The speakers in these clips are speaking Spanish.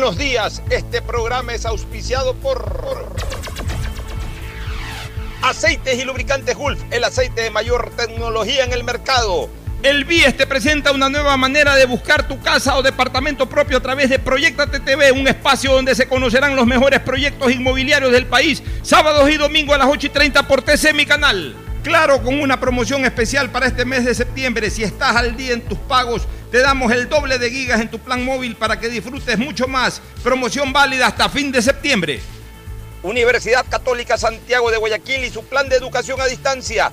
Buenos días, este programa es auspiciado por Aceites y Lubricantes Gulf, el aceite de mayor tecnología en el mercado. El BIES te presenta una nueva manera de buscar tu casa o departamento propio a través de Proyecta TV, un espacio donde se conocerán los mejores proyectos inmobiliarios del país, sábados y domingos a las 8 y 30 por TC, mi canal. Claro, con una promoción especial para este mes de septiembre, si estás al día en tus pagos, te damos el doble de gigas en tu plan móvil para que disfrutes mucho más. Promoción válida hasta fin de septiembre. Universidad Católica Santiago de Guayaquil y su plan de educación a distancia,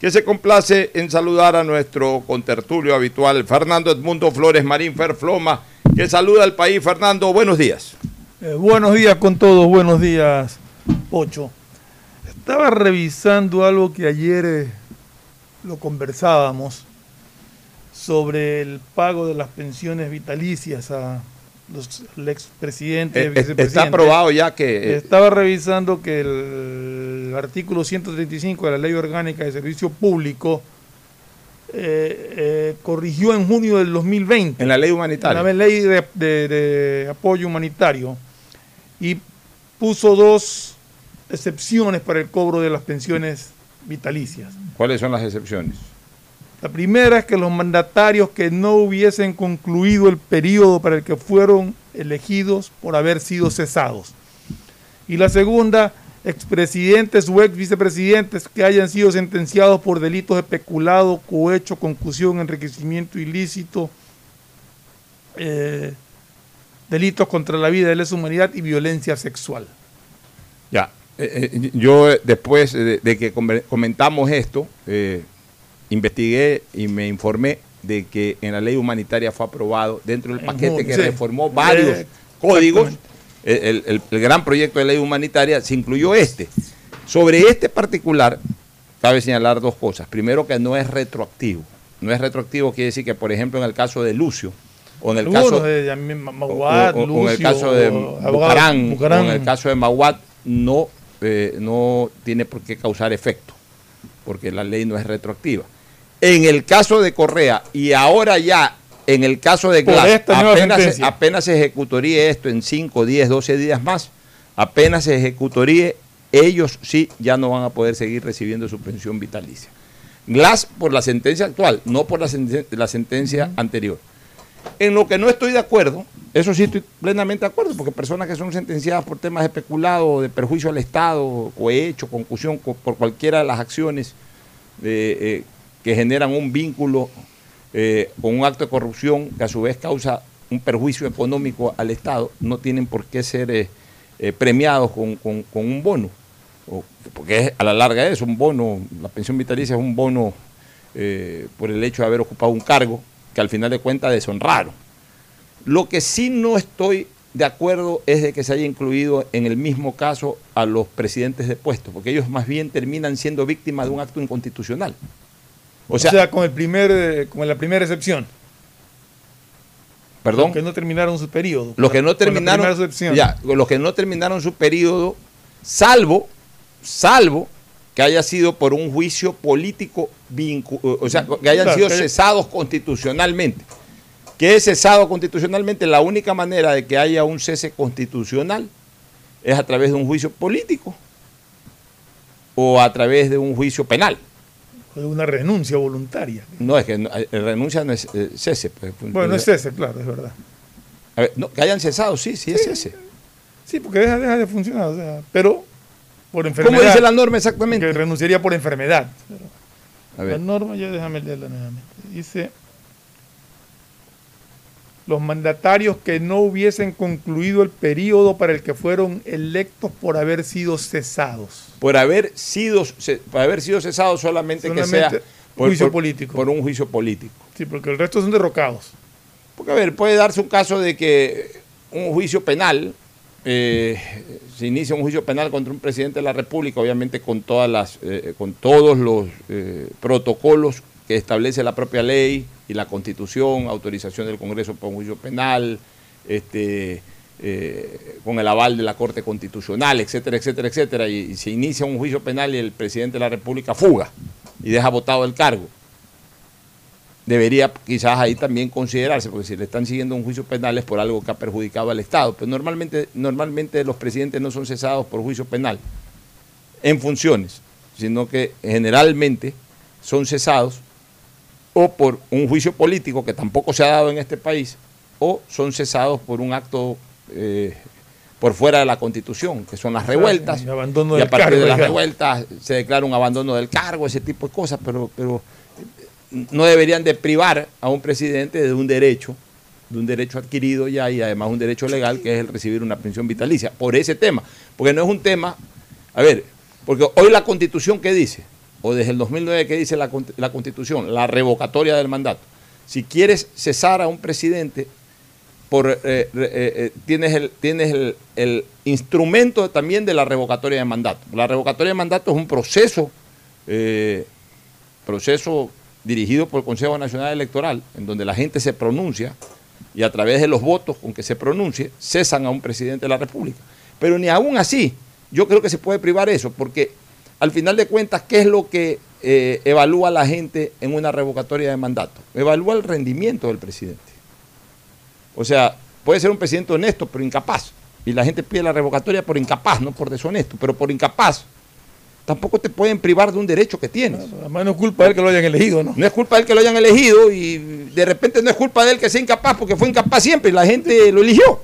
que se complace en saludar a nuestro contertulio habitual, Fernando Edmundo Flores Marín Ferfloma, que saluda al país. Fernando, buenos días. Eh, buenos días con todos, buenos días, Pocho. Estaba revisando algo que ayer eh, lo conversábamos sobre el pago de las pensiones vitalicias a los el expresidente, eh, Está aprobado ya que... Estaba revisando que el, artículo 135 de la Ley Orgánica de Servicio Público corrigió en junio del 2020. En la ley humanitaria. En la ley de apoyo humanitario y puso dos excepciones para el cobro de las pensiones vitalicias. ¿Cuáles son las excepciones? La primera es que los mandatarios que no hubiesen concluido el periodo para el que fueron elegidos por haber sido cesados. Y la segunda, expresidentes o ex vicepresidentes que hayan sido sentenciados por delitos de peculado, cohecho, concusión, enriquecimiento ilícito, eh, delitos contra la vida, de la humanidad y violencia sexual. Ya, eh, eh, yo después de, que comentamos esto, investigué y me informé de que en la ley humanitaria fue aprobado dentro del paquete que reformó varios códigos, el, gran proyecto de ley humanitaria se incluyó este. Sobre este particular, cabe señalar dos cosas. Primero, que no es retroactivo. No es retroactivo, quiere decir que, por ejemplo, en el caso de Lucio, o en el caso de en el caso de Bucarán, o en el caso de Maguad no, eh, no tiene por qué causar efecto, porque la ley no es retroactiva. En el caso de Correa y ahora ya en el caso de Glass, apenas, apenas se ejecutaría esto en 5, 10, 12 días más, apenas se ejecutaría, ellos sí ya no van a poder seguir recibiendo su pensión vitalicia. Glass por la sentencia actual, no por la, la sentencia anterior. En lo que no estoy de acuerdo, eso sí estoy plenamente de acuerdo, porque personas que son sentenciadas por temas de peculado, de perjuicio al Estado, cohecho, concusión, por cualquiera de las acciones eh, que generan un vínculo eh, con un acto de corrupción que a su vez causa un perjuicio económico al Estado, no tienen por qué ser eh, eh, premiados con, con- un bono. O- porque a la larga es un bono, la pensión vitalicia es un bono eh, por el hecho de haber ocupado un cargo que al final de cuentas deshonraron. Lo que sí no estoy de acuerdo es de que se haya incluido en el mismo caso a los presidentes de puestos, porque ellos más bien terminan siendo víctimas de un acto inconstitucional. O sea, con el primer, eh, con la primera excepción. perdón, Los que no terminaron su periodo. los que no terminaron, ya, los que no terminaron su periodo, salvo, salvo que haya sido por un juicio político, o sea, que hayan Claro, sido que- cesados constitucionalmente. que es cesado constitucionalmente, la única manera de que haya un cese constitucional es a través de un juicio político o a través de un juicio penal. Una renuncia voluntaria. No, es que no, eh, renuncia no es eh, cese. pues. Bueno, es ese, claro, es verdad. A ver, no, que hayan cesado, sí, sí es cese. Sí, porque deja, deja de funcionar, o sea, pero por enfermedad. ¿Cómo dice la norma exactamente? Que renunciaría por enfermedad. La norma, ya déjame leerla nuevamente. Dice, los mandatarios que no hubiesen concluido el periodo para el que fueron electos por haber sido cesados. Por haber sido por haber sido cesado solamente, que Solamente sea por, juicio por- político. por un juicio político. Sí, porque el resto son derrocados. Porque, a ver, puede darse un caso de que un juicio penal, eh, se inicia un juicio penal contra un presidente de la República, obviamente con, todas las, eh, con todos los eh, protocolos que establece la propia ley y la Constitución, autorización del Congreso para un juicio penal, este, eh, con el aval de la Corte Constitucional, etcétera, etcétera, etcétera, y, y se inicia un juicio penal y el presidente de la República fuga y deja votado el cargo debería quizás ahí también considerarse, porque si le están siguiendo un juicio penal es por algo que ha perjudicado al Estado. Pero normalmente, normalmente los presidentes no son cesados por juicio penal en funciones, sino que generalmente son cesados o por un juicio político que tampoco se ha dado en este país, o son cesados por un acto eh, por fuera de la Constitución, que son las revueltas. el abandono y a partir cargo, de las revueltas se declara un abandono del cargo, ese tipo de cosas, pero, pero no deberían de privar a un presidente de un derecho, de un derecho adquirido ya y además un derecho legal que es el recibir una pensión vitalicia, por ese tema, porque no es un tema, a ver, porque hoy la constitución que dice, o desde el 2009 que dice la, la constitución, la revocatoria del mandato, si quieres cesar a un presidente, eh, eh, eh, tienes, el, instrumento también de la revocatoria de mandato. La revocatoria de mandato es un proceso proceso dirigido por el Consejo Nacional Electoral, en donde la gente se pronuncia y a través de los votos con que se pronuncie, cesan a un presidente de la República. Pero ni aún así, yo creo que se puede privar eso, porque al final de cuentas, ¿qué es lo que evalúa la gente en una revocatoria de mandato? Evalúa el rendimiento del presidente. O sea, puede ser un presidente honesto, pero incapaz. Y la gente pide la revocatoria por incapaz, no por deshonesto, pero por incapaz. Tampoco te pueden privar de un derecho que tienes. Además no es culpa de él que lo hayan elegido, ¿no? No es culpa de él que lo hayan elegido y de repente no es culpa de él que sea incapaz porque fue incapaz siempre y la gente lo eligió.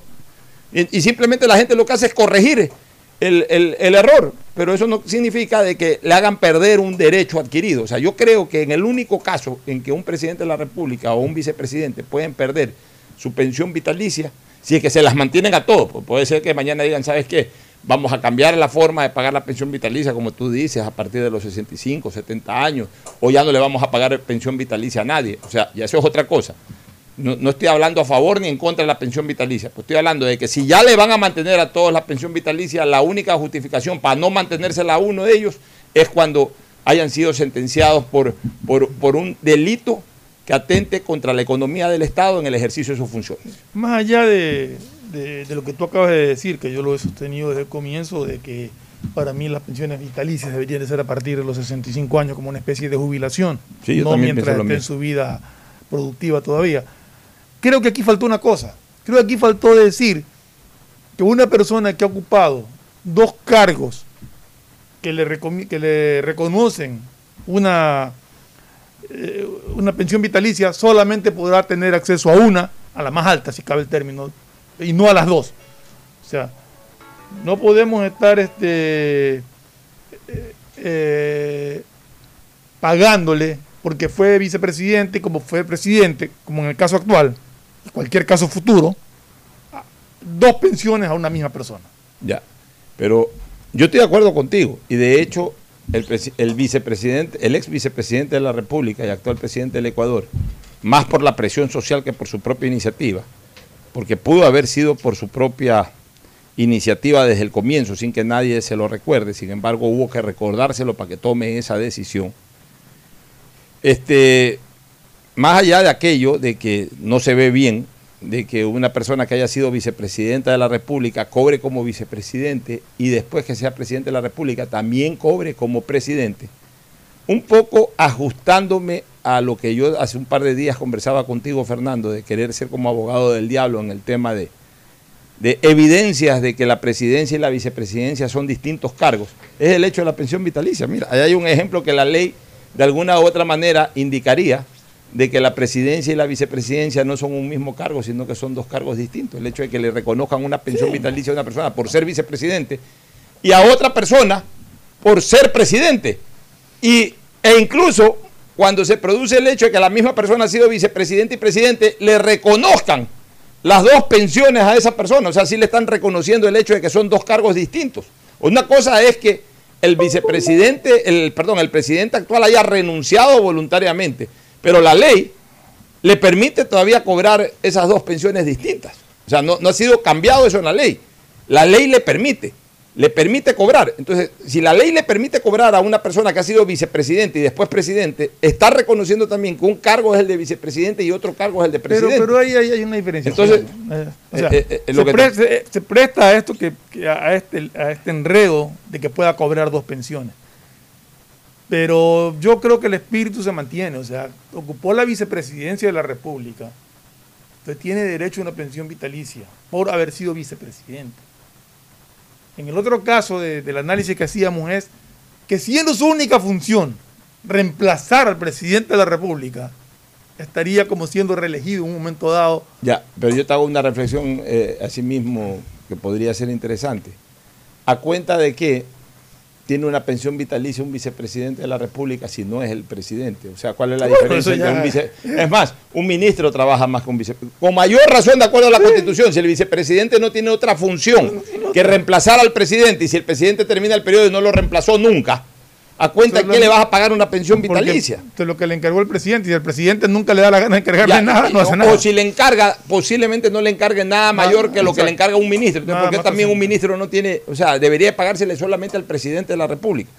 Y, y simplemente la gente lo que hace es corregir el, el- el error, pero eso no significa de que le hagan perder un derecho adquirido. O sea, yo creo que en el único caso en que un presidente de la República o un vicepresidente pueden perder su pensión vitalicia, si es que se las mantienen a todos, pues puede ser que mañana digan, ¿sabes qué? Vamos a cambiar la forma de pagar la pensión vitalicia, como tú dices, a partir de los 65, 70 años, o ya no le vamos a pagar pensión vitalicia a nadie. O sea, ya eso es otra cosa. No, no estoy hablando a favor ni en contra de la pensión vitalicia, pues estoy hablando de que si ya le van a mantener a todos la pensión vitalicia, la única justificación para no mantenérsela a uno de ellos es cuando hayan sido sentenciados por, por, por un delito que atente contra la economía del Estado en el ejercicio de sus funciones. Más allá de, de- de lo que tú acabas de decir, que yo lo he sostenido desde el comienzo, de que para mí las pensiones vitalicias deberían de ser a partir de los 65 años como una especie de jubilación, Sí, no mientras esté en su vida productiva todavía. Creo que aquí faltó una cosa, creo que aquí faltó decir que una persona que ha ocupado dos cargos que le, que le reconocen una, eh, una pensión vitalicia, solamente podrá tener acceso a una, a la más alta, si cabe el término, y no a las dos. O sea, no podemos estar este, eh, eh, pagándole porque fue vicepresidente como fue presidente, como en el caso actual, cualquier caso futuro, dos pensiones a una misma persona. Ya, pero yo estoy de acuerdo contigo y de hecho el, vicepresidente, el ex vicepresidente de la República y actual presidente del Ecuador, más por la presión social que por su propia iniciativa, porque pudo haber sido por su propia iniciativa desde el comienzo sin que nadie se lo recuerde, sin embargo hubo que recordárselo para que tome esa decisión. Este, más allá de aquello de que no se ve bien, de que una persona que haya sido vicepresidenta de la República cobre como vicepresidente y después que sea presidente de la República también cobre como presidente, un poco ajustándome a lo que yo hace un par de días conversaba contigo, Fernando, de querer ser como abogado del diablo en el tema de, de evidencias de que la presidencia y la vicepresidencia son distintos cargos, es el hecho de la pensión vitalicia. Mira, ahí hay un ejemplo que la ley de alguna u otra manera indicaría de que la presidencia y la vicepresidencia no son un mismo cargo, sino que son dos cargos distintos. El hecho de que le reconozcan una pensión vitalicia a una persona por ser vicepresidente y a otra persona por ser presidente. Y, e incluso cuando se produce el hecho de que la misma persona ha sido vicepresidente y presidente, le reconozcan las dos pensiones a esa persona. O sea, sí le están reconociendo el hecho de que son dos cargos distintos. Una cosa es que el vicepresidente, el, perdón, el presidente actual haya renunciado voluntariamente pero la ley le permite todavía cobrar esas dos pensiones distintas. O sea, no, ha sido cambiado eso en la ley. La ley le permite, le permite cobrar. Entonces, si la ley le permite cobrar a una persona que ha sido vicepresidente y después presidente, está reconociendo también que un cargo es el de vicepresidente y otro cargo es el de presidente. Pero, pero ahí, hay una diferencia. Entonces, se, presta, a esto que, a, este, a este enredo de que pueda cobrar dos pensiones. Pero yo creo que el espíritu se mantiene, o sea, ocupó la vicepresidencia de la República, entonces tiene derecho a una pensión vitalicia por haber sido vicepresidente. En el otro caso del análisis que hacíamos es que siendo su única función reemplazar al presidente de la República, estaría como siendo reelegido en un momento dado. Ya, pero yo te hago una reflexión eh, así mismo que podría ser interesante. A cuenta de que tiene una pensión vitalicia un vicepresidente de la República si no es el presidente. O sea, ¿cuál es la diferencia entre un vicepresidente? Es más, un ministro trabaja más con vicepresidente. Con mayor razón, de acuerdo a la Constitución, si el vicepresidente no tiene otra función que reemplazar al presidente y si el presidente termina el periodo y no lo reemplazó nunca, ¿A cuenta de qué le vas a pagar una pensión vitalicia? Esto es lo que le encargó el presidente y el presidente nunca le da la gana de encargarle nada, no hace nada. O si le encarga, posiblemente no le encargue nada mayor que lo que le encarga un ministro. porque también un ministro no tiene, o sea, debería pagársele solamente al presidente de la República.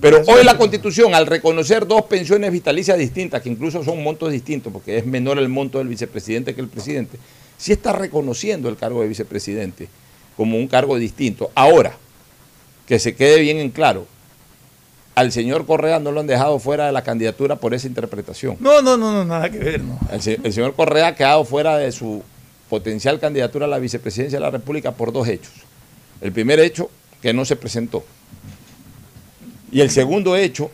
Pero hoy la Constitución, al reconocer dos pensiones vitalicias distintas, que incluso son montos distintos, porque es menor el monto del vicepresidente que el presidente, sí está reconociendo el cargo de vicepresidente como un cargo distinto. Ahora, que se quede bien en claro, al señor Correa no lo han dejado fuera de la candidatura por esa interpretación. No, no, no, no nada que ver. No. El, señor Correa ha quedado fuera de su potencial candidatura a la vicepresidencia de la República por dos hechos. El primer hecho, que no se presentó. Y el segundo hecho,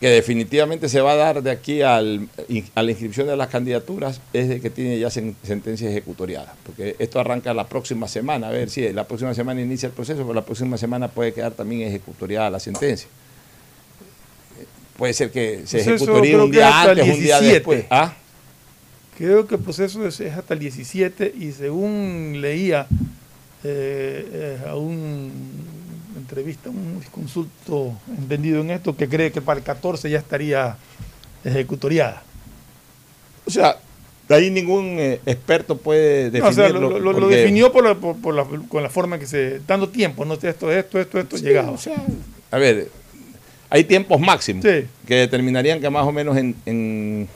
que definitivamente se va a dar de aquí a la inscripción de las candidaturas, es de que tiene ya sentencia ejecutoriada. Porque esto arranca la próxima semana, a ver si la próxima semana inicia el proceso, pero la próxima semana puede quedar también ejecutoriada la sentencia puede ser que se ejecutaría un día antes, un día después. ¿Ah? Creo que el proceso es hasta el 17 y según leía eh, eh, a un entrevista, un consulto entendido en esto, que cree que para el 14 ya estaría ejecutoriada. O sea, de ahí ningún eh, experto puede definirlo. o sea, lo, definió por la, por, la, con la forma que se... dando tiempo, no esto, esto, esto, esto, llegado. O sea, a ver, hay tiempos máximos que determinarían que más o menos en, en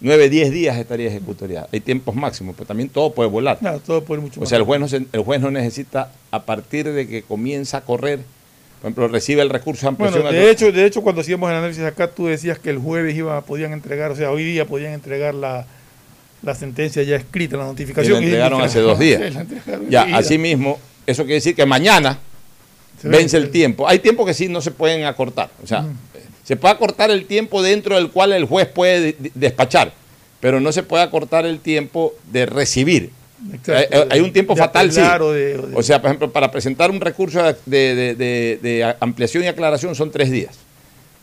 9, 10 días estaría ejecutoriada. Hay tiempos máximos, pero también todo puede volar. Claro, todo puede mucho O sea, el juez, no el juez no necesita, a partir de que comienza a correr, por ejemplo, recibe el recurso de ampliación. Bueno, de, hecho, de hecho, cuando hacíamos el análisis acá, tú decías que el jueves iba, podían entregar, o sea, hoy día podían entregar la, sentencia ya escrita, la notificación. Y la entregaron hace dos días. ya, así mismo, eso quiere decir que mañana vence el tiempo. Hay tiempos que sí no se pueden acortar. O sea, se puede acortar el tiempo dentro del cual el juez puede despachar, pero no se puede acortar el tiempo de recibir. hay, un tiempo fatal, sí. O sea, por ejemplo, para presentar un recurso de, ampliación y aclaración son tres días,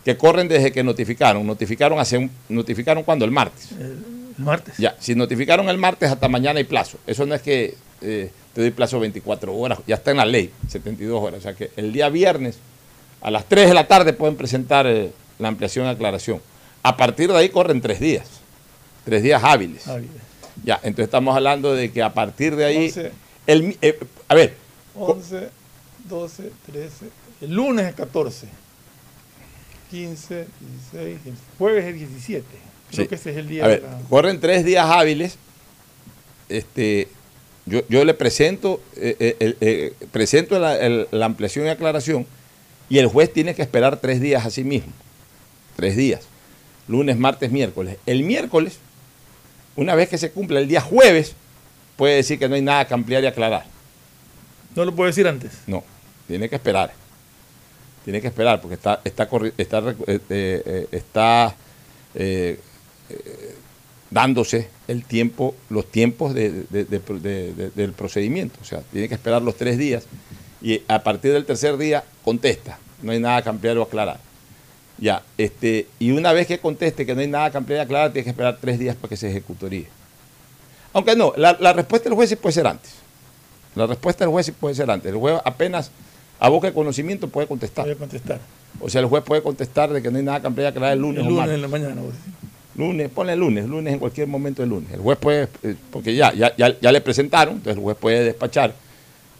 que corren desde que notificaron. Notificaron hace notificaron cuando el martes. El martes. Ya, si notificaron el martes, hasta mañana hay plazo. Eso no es que eh, te doy plazo 24 horas, ya está en la ley, 72 horas. O sea que el día viernes a las 3 de la tarde pueden presentar eh, la ampliación y aclaración. A partir de ahí corren tres días, tres días hábiles. Bien. Ya, entonces estamos hablando de que a partir de ahí... Once. el mi- eh, a ver, 11, 12, 13. El lunes es 14. 15, 16. El jueves es 17. Creo Sí. que ese es el día A ver, de la- corren tres días hábiles. Este, yo, yo le presento, eh, eh, eh, presento la, el- la ampliación y aclaración y el juez tiene que esperar tres días a sí mismo. Tres días. Lunes, martes, miércoles. El miércoles, una vez que se cumpla el día jueves, puede decir que no hay nada que ampliar y aclarar. No lo puedo decir antes. No, tiene que esperar. Tiene que esperar porque está, está, está, está eh, dándose el tiempo, los tiempos de- de- de- de- de- del procedimiento. O sea, tiene que esperar los tres días y a partir del tercer día contesta. No hay nada que ampliar o aclarar. Ya, este, y una vez que conteste que no hay nada que ampliar y aclarar, tiene que esperar tres días para que se ejecutoríe. Aunque no, la, la respuesta del juez sí puede ser antes. La respuesta del juez sí puede ser antes. El juez apenas a boca de conocimiento puede contestar. A contestar. O sea, el juez puede contestar de que no hay nada que ampliar y aclarar el lunes El lunes martes. en la mañana. decir. Lunes, ponle lunes, lunes en cualquier momento del lunes. El juez puede, eh, porque ya, ya, ya, ya le presentaron, entonces el juez puede despachar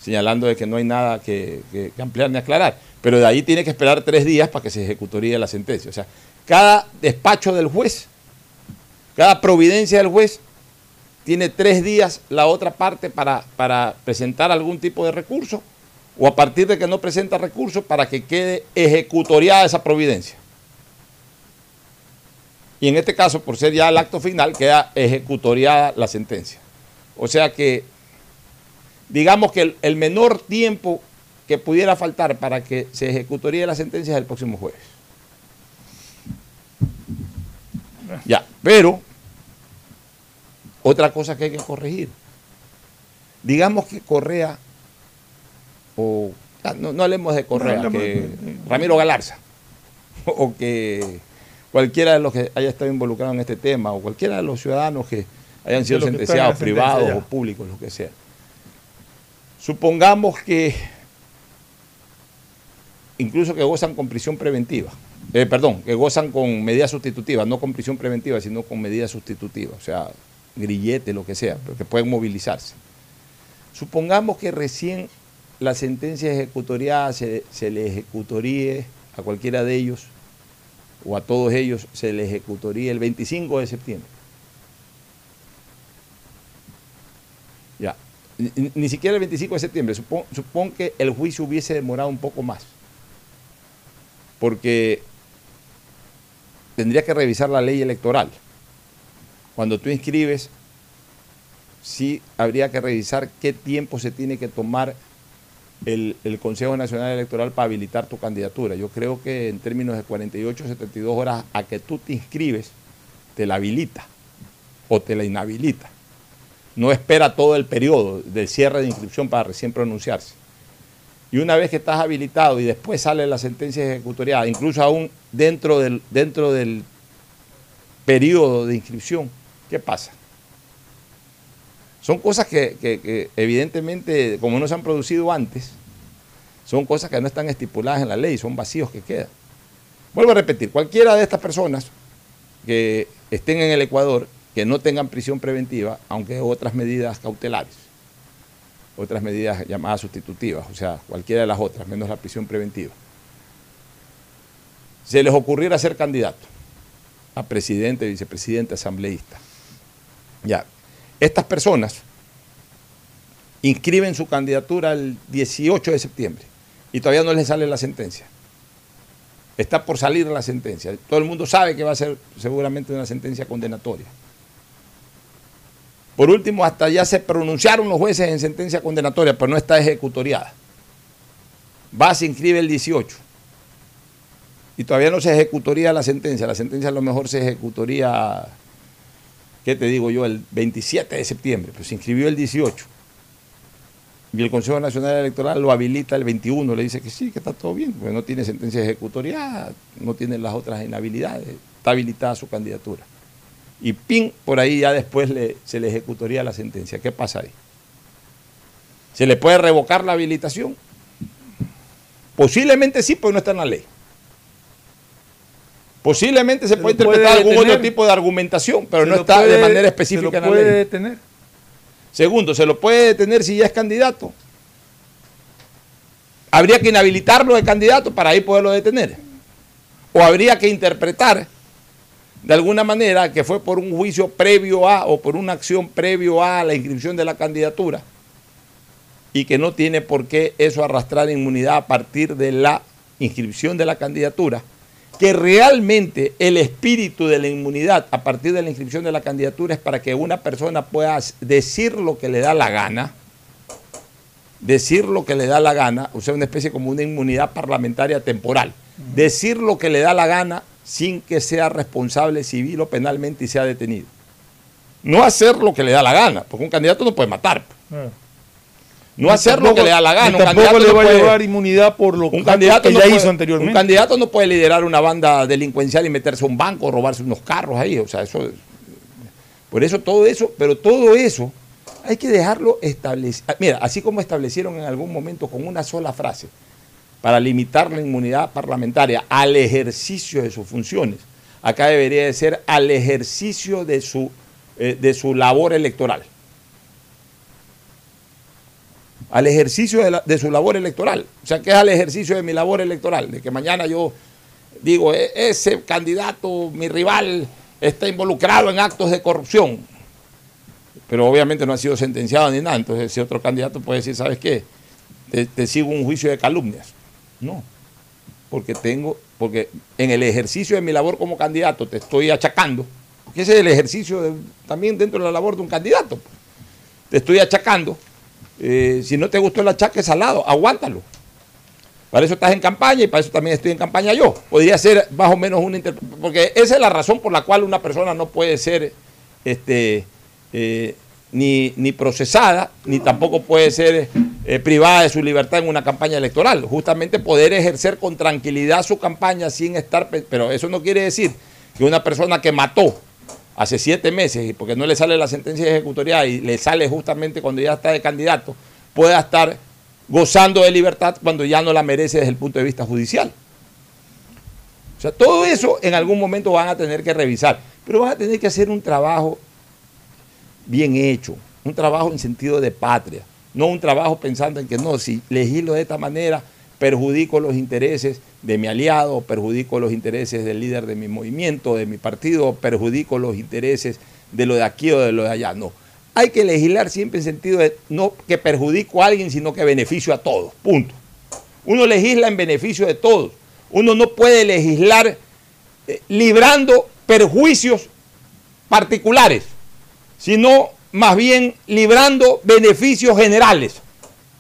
señalando de que no hay nada que, ampliar ni aclarar. Pero de ahí tiene que esperar tres días para que se ejecutoríe la sentencia. O sea, cada despacho del juez, cada providencia del juez, tiene tres días la otra parte para, para presentar algún tipo de recurso o a partir de que no presenta recurso para que quede ejecutoriada esa providencia. Y en este caso, por ser ya el acto final, queda ejecutoriada la sentencia. O sea que, digamos que el, el menor tiempo que pudiera faltar para que se ejecutoríe la sentencia es el próximo jueves. Ya, pero otra cosa que hay que corregir. Digamos que Correa, o ah, no, no hablemos de Correa, No, hablemos que de- Ramiro Galarza, o que cualquiera de los que haya estado involucrado en este tema, o cualquiera de los ciudadanos que hayan sido sentenciados, privados ya. o públicos, lo que sea. Supongamos que incluso que gozan con prisión preventiva, eh, perdón, que gozan con medidas sustitutivas, no con prisión preventiva, sino con medidas sustitutivas, o sea, grillete, lo que sea, pero que pueden movilizarse. Supongamos que recién la sentencia ejecutoriada se, se le ejecutoríe a cualquiera de ellos o a todos ellos se le ejecutoría el 25 de septiembre. Ya, ni siquiera el 25 de septiembre, supón, supón que el juicio hubiese demorado un poco más, porque tendría que revisar la ley electoral. Cuando tú inscribes, sí habría que revisar qué tiempo se tiene que tomar el, Consejo Nacional Electoral para habilitar tu candidatura. Yo creo que en términos de 48 72 horas a que tú te inscribes, te la habilita o te la inhabilita. No espera todo el periodo del cierre de inscripción para recién pronunciarse. Y una vez que estás habilitado y después sale la sentencia ejecutoriada, incluso aún dentro del, dentro del periodo de inscripción, ¿qué pasa? Son cosas que, evidentemente, como no se han producido antes, son cosas que no están estipuladas en la ley, son vacíos que quedan. Vuelvo a repetir, cualquiera de estas personas que estén en el Ecuador, que no tengan prisión preventiva, aunque otras medidas cautelares, otras medidas llamadas sustitutivas, o sea, cualquiera de las otras, menos la prisión preventiva, se les ocurriera ser candidato a presidente, vicepresidente, asambleísta. Ya, estas personas inscriben su candidatura el 18 de septiembre y todavía no les sale la sentencia. Está por salir la sentencia. Todo el mundo sabe que va a ser seguramente una sentencia condenatoria. Por último, hasta ya se pronunciaron los jueces en sentencia condenatoria, pero no está ejecutoriada. Va, se inscribe el 18 y todavía no se ejecutoría la sentencia. La sentencia a lo mejor se ejecutoría, ¿qué te digo yo? El 27 de septiembre, pero se inscribió el 18. Y el Consejo Nacional Electoral lo habilita el 21, le dice que sí, que está todo bien, porque no tiene sentencia ejecutoriada, no tiene las otras inhabilidades, está habilitada su candidatura. y pin, por ahí ya después se le ejecutaría la sentencia. ¿Qué pasa ahí? ¿Se le puede revocar la habilitación? Posiblemente sí, porque no está en la ley. Posiblemente se, Se puede lo puede interpretar algún otro tipo de argumentación, pero Se no lo está de manera se específica lo en la puede ley. detener. Segundo, ¿se lo puede detener si ya es candidato? ¿Habría que inhabilitarlo de candidato para ahí poderlo detener? ¿O habría que interpretar de alguna manera que fue por un juicio previo a o por una acción previo a la inscripción de la candidatura y que no tiene por qué eso arrastrar inmunidad a partir de la inscripción de la candidatura? Que realmente el espíritu de la inmunidad a partir de la inscripción de la candidatura es para que una persona pueda decir lo que le da la gana, decir lo que le da la gana, o sea, una especie como una inmunidad parlamentaria temporal, decir lo que le da la gana sin que sea responsable civil o penalmente y sea detenido. No hacer lo que le da la gana, porque un candidato no puede matar. No hacer lo que le da la gana. Un tampoco candidato le no va a puede- llevar inmunidad por lo un candidato, que no ya puede, hizo anteriormente. un candidato no puede liderar una banda delincuencial y meterse a un banco o robarse unos carros ahí. O sea, eso. Por eso todo eso, pero todo eso hay que dejarlo establecido. Mira, así como establecieron en algún momento con una sola frase para limitar la inmunidad parlamentaria al ejercicio de sus funciones, acá debería de ser al ejercicio de su, eh, de su labor electoral al ejercicio de, su labor electoral. O sea, que es al ejercicio de mi labor electoral, de que mañana yo digo, "E- ese candidato, mi rival, está involucrado en actos de corrupción. Pero obviamente no ha sido sentenciado ni nada. Entonces, si otro candidato puede decir, ¿sabes qué? Te, sigo un juicio de calumnias. No. Porque tengo, porque en el ejercicio de mi labor como candidato te estoy achacando, porque ese es el ejercicio también dentro de la labor de un candidato. pues. Te estoy achacando eh, si no te gustó el achaque salado, aguántalo. Para eso estás en campaña y para eso también estoy en campaña yo. Podría ser más o menos una interpre- porque esa es la razón por la cual una persona no puede ser este, eh, ni, ni procesada, ni tampoco puede ser eh, privada de su libertad en una campaña electoral. Justamente poder ejercer con tranquilidad su campaña sin estar... pe- Pero eso no quiere decir que una persona que mató hace siete meses porque no le sale la sentencia de ejecutorial y le sale justamente cuando ya está de candidato, pueda estar gozando de libertad cuando ya no la merece desde el punto de vista judicial. O sea, todo eso en algún momento van a tener que revisar, pero van a tener que hacer un trabajo bien hecho, un trabajo en sentido de patria, no un trabajo pensando en que no, si legislo de esta manera, perjudico los intereses de mi aliado, perjudico los intereses del líder de mi movimiento, de mi partido, perjudico los intereses de lo de aquí o de lo de allá. No. Hay que legislar siempre en sentido de no que perjudico a alguien, sino que beneficio a todos. Punto. Uno legisla en beneficio de todos. Uno no puede legislar eh, librando perjuicios particulares, sino más bien librando beneficios generales.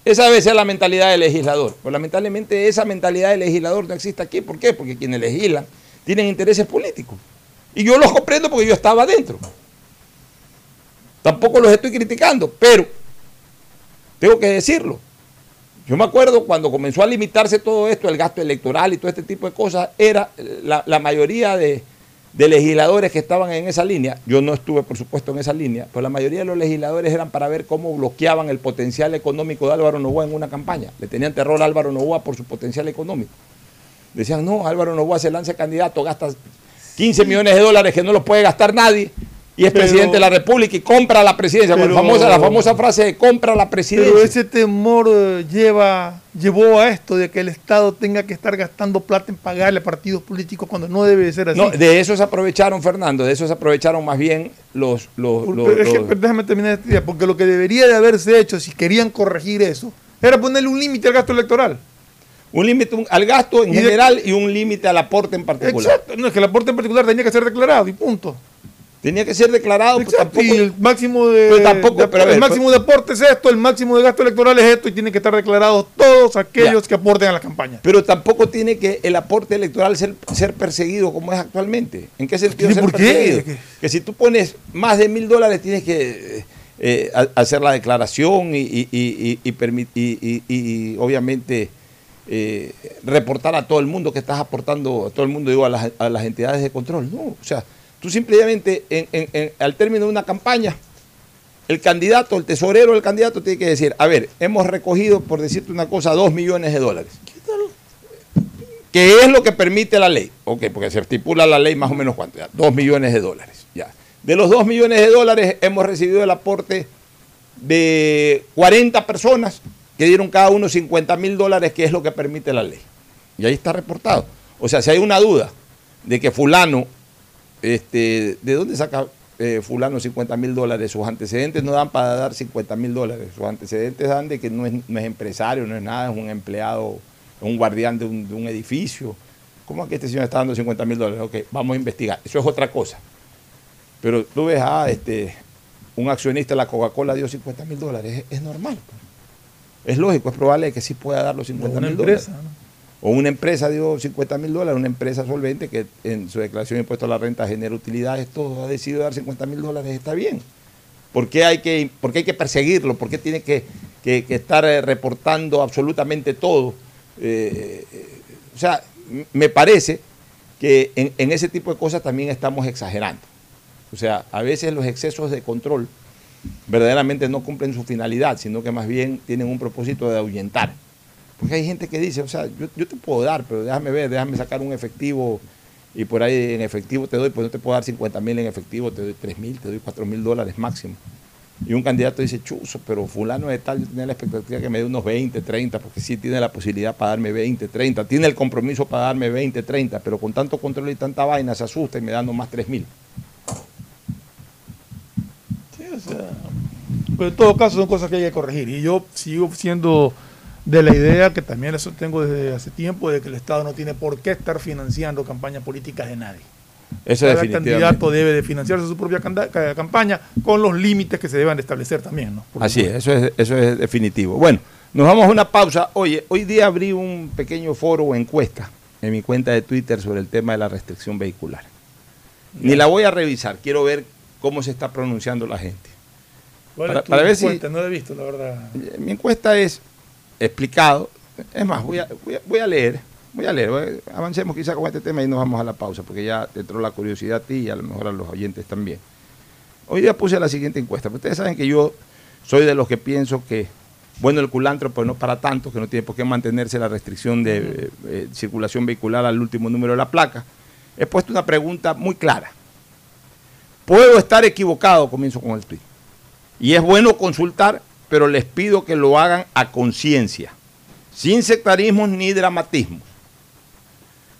Esa debe ser la mentalidad del legislador. Pero lamentablemente esa mentalidad del legislador no existe aquí. ¿Por qué? Porque quienes legislan tienen intereses políticos. Y yo los comprendo porque yo estaba adentro. Tampoco los estoy criticando, pero tengo que decirlo. Yo me acuerdo cuando comenzó a limitarse todo esto, el gasto electoral y todo este tipo de cosas, era la, la mayoría de, de legisladores que estaban en esa línea, yo no estuve por supuesto en esa línea, pero la mayoría de los legisladores eran para ver cómo bloqueaban el potencial económico de Álvaro Novoa en una campaña. Le tenían terror a Álvaro Novoa por su potencial económico. Decían, no, Álvaro Novoa se lanza candidato, gasta 15 millones de dólares que no los puede gastar nadie y es Pero- presidente de la República y compra la presidencia. La, Pero- famosa, la famosa frase de compra la presidencia. Pero ese temor eh, lleva, llevó a esto de que el Estado tenga que estar gastando plata en pagarle a partidos políticos cuando no debe de ser así. No, de eso se aprovecharon, Fernando, de eso se aprovecharon más bien los... los, es déjame terminar esta idea, porque lo que debería de haberse hecho, si querían corregir eso, era ponerle un límite al gasto electoral. un límite al gasto en Y de- general y un límite al aporte en particular. Exacto, no es que el aporte en particular tenía que ser declarado y punto. Tenía que ser declarado, pues tampoco... y el máximo de, Pero tampoco, de- pero a ver, el máximo de aporte es esto, el máximo de gasto electoral es esto y tienen que estar declarados todos aquellos Ya. que aporten a la campaña. Pero tampoco tiene que el aporte electoral ser, ser perseguido como es actualmente. ¿En qué sentido ¿Y ser por qué? perseguido? ¿Qué? Que si tú pones más de mil dólares tienes que eh, eh, hacer la declaración y- y- y obviamente eh, reportar a todo el mundo que estás aportando, a todo el mundo, digo, a las, a las entidades de control. No, o sea, Tú simplemente, en- en- en- al término de una campaña, el candidato, el tesorero del candidato tiene que decir, a ver, hemos recogido, por decirte una cosa, dos millones de dólares. ¿Qué es lo que permite la ley? Ok, porque se estipula la ley más o menos cuánto, ya, dos millones de dólares. Ya. De los dos millones de dólares hemos recibido el aporte de 40 personas que dieron cada uno 50 mil dólares, que es lo que permite la ley. Y ahí está reportado. O sea, si hay una duda de que fulano, este, ¿de dónde saca eh, fulano 50 mil dólares? Sus antecedentes no dan para dar 50 mil dólares. Sus antecedentes dan de que no es, no es empresario, no es nada, es un empleado, es un guardián de un, de un edificio. ¿Cómo es que este señor está dando 50 mil dólares? Ok, vamos a investigar. Eso es otra cosa. Pero tú ves, ah, este, un accionista de la Coca-Cola dio 50 mil dólares. Es, es normal. pues. Es lógico, es probable que sí pueda dar los 50 una mil dólares. O una empresa dio 50 mil dólares, una empresa solvente que en su declaración de impuesto a la renta genera utilidades, todo ha decidido dar 50 mil dólares, está bien. ¿Por qué hay que, por qué hay que perseguirlo? ¿Por qué tiene que, que- estar eh, reportando absolutamente todo? Eh, eh, o sea, me parece que en ese tipo de cosas también estamos exagerando. O sea, a veces los excesos de control verdaderamente no cumplen su finalidad, sino que más bien tienen un propósito de ahuyentar. Porque hay gente que dice, o sea, yo, yo te puedo dar, pero déjame ver, déjame sacar un efectivo y por ahí en efectivo te doy, pues no te puedo dar 50 mil en efectivo, te doy 3 mil, te doy 4 mil dólares máximo. Y un candidato dice, chuzo, pero fulano de tal, yo tenía la expectativa que me dé unos 20, 30, porque sí tiene la posibilidad para darme 20, 30, tiene el compromiso para darme 20, 30, pero con tanto control y tanta vaina se asusta y me da nomás 3 mil. Sí, o sea, pero en todo caso son cosas que hay que corregir. Y yo sigo siendo de la idea que también eso tengo desde hace tiempo, de que el Estado no tiene por qué estar financiando campañas políticas de nadie. Eso Cada candidato debe de financiarse su propia campaña con los límites que se deban de establecer también. ¿no? Así es, eso es, eso es definitivo. Bueno, nos vamos a una pausa. Oye, hoy día abrí un pequeño foro o encuesta en mi cuenta de Twitter sobre el tema de la restricción vehicular. Ni la voy a revisar, quiero ver cómo se está pronunciando la gente. ¿Cuál es para- tu para ver si- respuesta? No la he visto, la verdad. Mi encuesta es explicado. Es más, voy a, voy a, voy a leer. Voy a leer. voy a- avancemos quizá con este tema y nos vamos a la pausa, porque ya te entró la curiosidad a ti y a lo mejor a los oyentes también. Hoy día puse la siguiente encuesta. Ustedes saben que yo soy de los que pienso que, bueno, el culantro, pues no para tanto, que no tiene por qué mantenerse la restricción de eh, eh, circulación vehicular al último número de la placa. He puesto una pregunta muy clara. Puedo estar equivocado, comienzo con el tweet. Y es bueno consultar, pero les pido que lo hagan a conciencia, sin sectarismos ni dramatismos.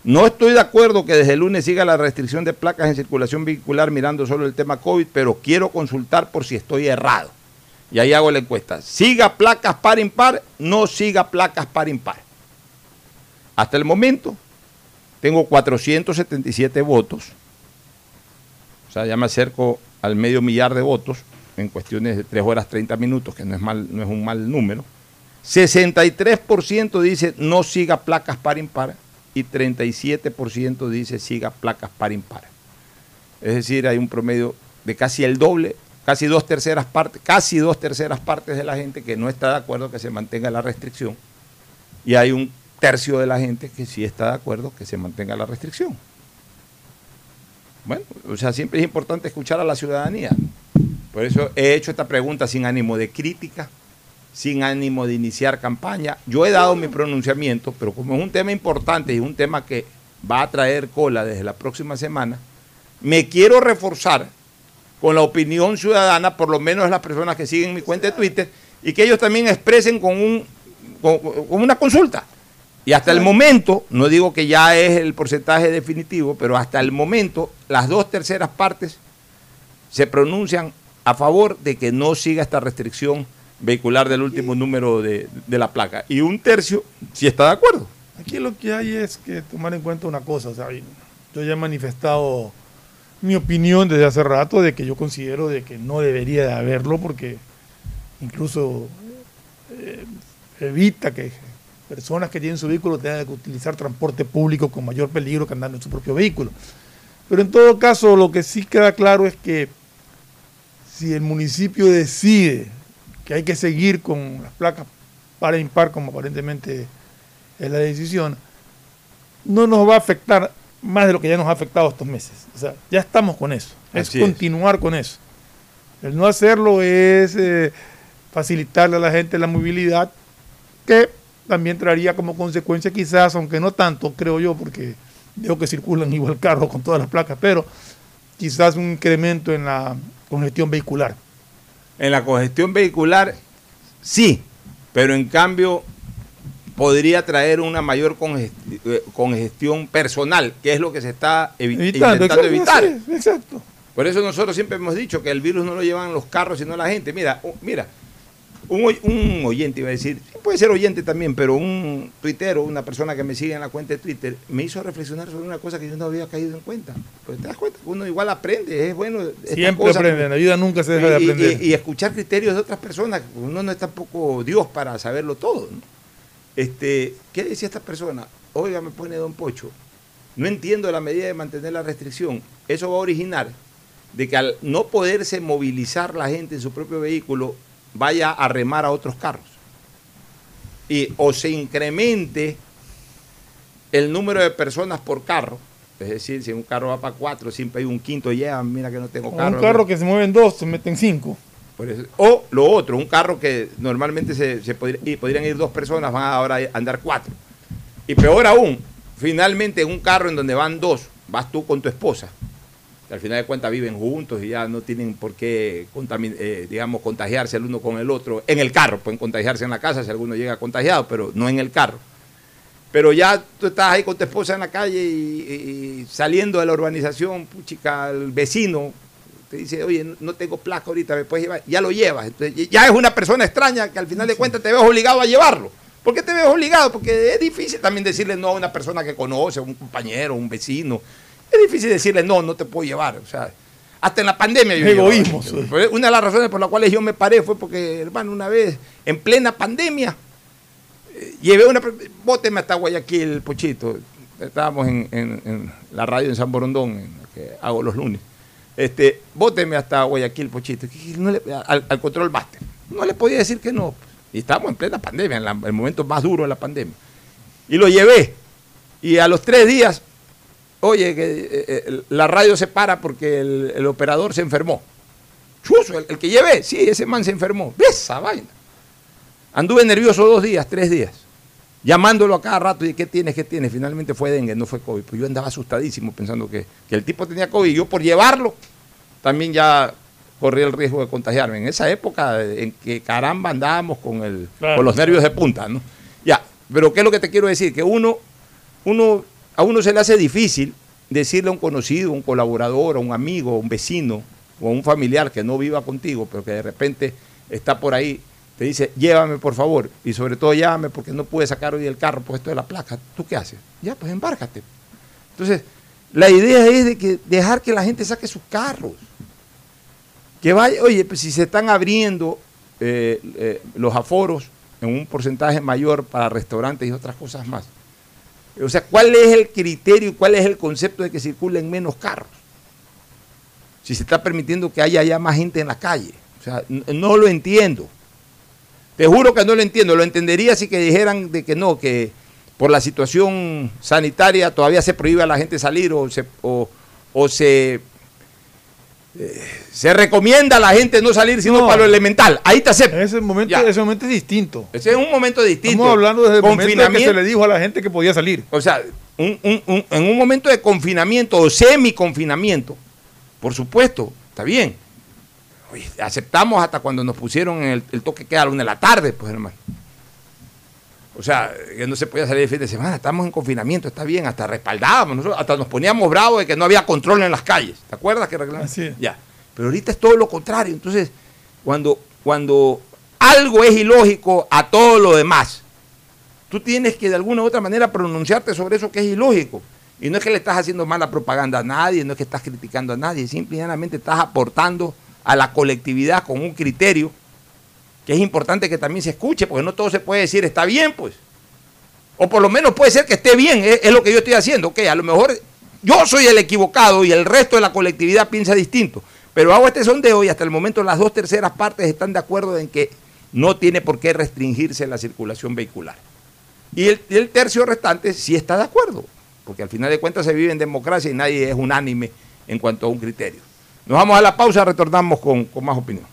No estoy de acuerdo que desde el lunes siga la restricción de placas en circulación vehicular mirando solo el tema COVID, pero quiero consultar por si estoy errado. Y ahí hago la encuesta. Siga placas par impar, no siga placas par impar. Hasta el momento tengo 477 votos. O sea, ya me acerco al medio millar de votos en cuestiones de 3 horas 30 minutos, que no es, mal, no es un mal número. 63% dice no siga placas par impar y 37% dice siga placas par impar. Es decir, hay un promedio de casi el doble, casi dos terceras partes, casi dos terceras partes de la gente que no está de acuerdo que se mantenga la restricción y hay un tercio de la gente que sí está de acuerdo que se mantenga la restricción. Bueno, o sea, siempre es importante escuchar a la ciudadanía. Por eso he hecho esta pregunta sin ánimo de crítica, sin ánimo de iniciar campaña. Yo he dado mi pronunciamiento, pero como es un tema importante y un tema que va a traer cola desde la próxima semana, me quiero reforzar con la opinión ciudadana, por lo menos las personas que siguen mi cuenta de Twitter, y que ellos también expresen con, un, con, con una consulta. Y hasta el momento, no digo que ya es el porcentaje definitivo, pero hasta el momento las dos terceras partes se pronuncian a favor de que no siga esta restricción vehicular del último número de, de la placa. Y un tercio sí está de acuerdo. Aquí lo que hay es que tomar en cuenta una cosa. o sea, yo ya he manifestado mi opinión desde hace rato de que yo considero de que no debería de haberlo porque incluso eh, evita que personas que tienen su vehículo tengan que utilizar transporte público con mayor peligro que andando en su propio vehículo. Pero en todo caso, lo que sí queda claro es que si el municipio decide que hay que seguir con las placas para impar, como aparentemente es la decisión, no nos va a afectar más de lo que ya nos ha afectado estos meses. O sea, ya estamos con eso. Es Así es. continuar con eso. El no hacerlo es eh, facilitarle a la gente la movilidad, que también traería como consecuencia quizás, aunque no tanto, creo yo, porque veo que circulan igual carros con todas las placas, pero quizás un incremento en la congestión vehicular. En la congestión vehicular, sí, pero en cambio podría traer una mayor eh, congestión personal, que es lo que se está evi- Evitando, intentando evitar. exacto. Por eso nosotros siempre hemos dicho que el virus no lo llevan los carros, sino la gente. Mira, mira, un, oy- un oyente iba a decir, puede ser oyente también, pero un tuitero, una persona que me sigue en la cuenta de Twitter, me hizo reflexionar sobre una cosa que yo no había caído en cuenta. Pues te das cuenta que uno igual aprende, es bueno. Siempre aprende, en la vida nunca se deja de aprender. y- y escuchar criterios de otras personas. Uno no es tampoco Dios para saberlo todo. ¿no? Este, ¿Qué decía esta persona? Oiga, me pone Don Pocho. No entiendo la medida de mantener la restricción. Eso va a originar de que al no poderse movilizar la gente en su propio vehículo, vaya a remar a otros carros. Y o se incremente el número de personas por carro. Es decir, si un carro va para cuatro, siempre hay un quinto, lleva, mira que no tengo O carro. un carro que se mueven dos, se meten cinco. Por eso- o lo otro, un carro que normalmente se, se podría- y podrían ir dos personas, van a ahora a andar cuatro. Y peor aún, finalmente en un carro en donde van dos, vas tú con tu esposa. Que al final de cuentas viven juntos y ya no tienen por qué, eh, digamos, contagiarse el uno con el otro. En el carro, pueden contagiarse en la casa si alguno llega contagiado, pero no en el carro. Pero ya tú estás ahí con tu esposa en la calle y, y saliendo de la urbanización, puchica, el vecino te dice, oye, no tengo placa ahorita, me puedes llevar, ya lo llevas. Entonces, ya es una persona extraña que al final de cuentas te ves obligado a llevarlo. ¿Por qué te ves obligado? Porque es difícil también decirle no a una persona que conoce, un compañero, un vecino. Es difícil decirle no, no te puedo llevar. O sea, hasta en la pandemia yo Egoísmo, llevaba. Una de las razones por las cuales yo me paré fue porque, hermano, una vez, en plena pandemia, eh, llevé una... Bóteme hasta Guayaquil, Pochito. Estábamos en, en- en la radio en San Borondón, en la que hago los lunes. Este, bóteme hasta Guayaquil, Pochito. Que no le- al, al control máster. No le podía decir que no. Y estábamos en plena pandemia, en la- el momento más duro de la pandemia. Y lo llevé. Y a los tres días, oye, que eh, eh, la radio se para porque el, el operador se enfermó. Chuzo, el, el que llevé, sí, ese man se enfermó. ¿Ves esa vaina? Anduve nervioso dos días, tres días, llamándolo a cada rato y ¿qué tienes? ¿Qué tienes? Finalmente fue dengue, no fue COVID. Pues yo andaba asustadísimo pensando que, que el tipo tenía COVID y yo por llevarlo también ya corría el riesgo de contagiarme. En esa época en que caramba andábamos con, el, Claro. con los nervios de punta, ¿no? Ya, pero ¿qué es lo que te quiero decir? Que uno, uno, a uno se le hace difícil decirle a un conocido, un colaborador, a un amigo, a un vecino o a un familiar que no viva contigo, pero que de repente está por ahí, te dice, llévame por favor, y sobre todo llévame porque no pude sacar hoy el carro puesto de la placa. ¿Tú qué haces? Ya, pues embárcate. Entonces, la idea es de que dejar que la gente saque sus carros. Que vaya, oye, pues si se están abriendo eh, eh, los aforos en un porcentaje mayor para restaurantes y otras cosas más. O sea, ¿cuál es el criterio y cuál es el concepto de que circulen menos carros? Si se está permitiendo que haya ya más gente en la calle. O sea, no lo entiendo. Te juro que no lo entiendo. Lo entendería si que dijeran de que no, que por la situación sanitaria todavía se prohíbe a la gente salir o se, o se, eh, se recomienda a la gente no salir sino No. para lo elemental. Ahí te acepto. Ese momento, Ya. ese momento es distinto. Ese es un momento distinto. Estamos hablando desde el momento en que se le dijo a la gente que podía salir. O sea, un- un- un- en un momento de confinamiento o semi-confinamiento, por supuesto, está bien. Oye, aceptamos hasta cuando nos pusieron el toque que a la una de la tarde, pues hermano. O sea, que no se podía salir el fin de semana, estamos en confinamiento, está bien, hasta respaldábamos, nosotros hasta nos poníamos bravos de que no había control en las calles. ¿Te acuerdas que reclamamos? Así es. Ya. Pero ahorita es todo lo contrario. Entonces, cuando, cuando algo es ilógico a todo lo demás, tú tienes que de alguna u otra manera pronunciarte sobre eso que es ilógico. Y no es que le estás haciendo mala propaganda a nadie, no es que estás criticando a nadie, simplemente estás aportando a la colectividad con un criterio que es importante que también se escuche, porque no todo se puede decir está bien, pues. O por lo menos puede ser que esté bien, es, lo que yo estoy haciendo. Ok, a lo mejor yo soy el equivocado y el resto de la colectividad piensa distinto. Pero hago este sondeo y hasta el momento las dos terceras partes están de acuerdo en que no tiene por qué restringirse la circulación vehicular. Y el, y el tercio restante sí está de acuerdo. porque al final de cuentas se vive en democracia y nadie es unánime en cuanto a un criterio. Nos vamos a la pausa, retornamos con, con más opinión.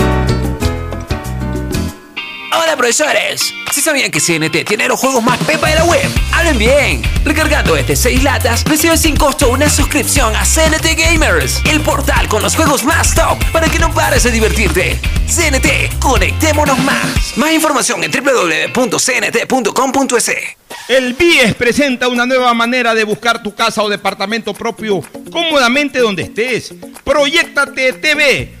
Hola profesores, ¿sí sabían que CNT tiene los juegos más pepa de la web? ¡Hablen bien! Recargando este 6 latas, recibe sin costo una suscripción a CNT Gamers, el portal con los juegos más top para que no pares de divertirte. CNT, conectémonos más. Más información en www.cnt.com.es. El BIES presenta una nueva manera de buscar tu casa o departamento propio cómodamente donde estés. Proyectate TV,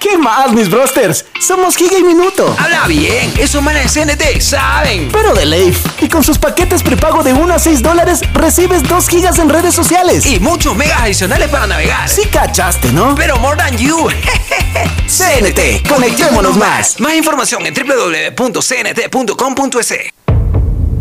¿Qué más, mis brosters? Somos Giga y Minuto. Habla bien, esos manes de CNT saben. Pero de Leif. Y con sus paquetes prepago de 1 a 6 dólares, recibes 2 gigas en redes sociales. Y muchos megas adicionales para navegar. Sí cachaste, ¿no? Pero more than you. CNT, conectémonos más. Más información en www.cnt.com.es.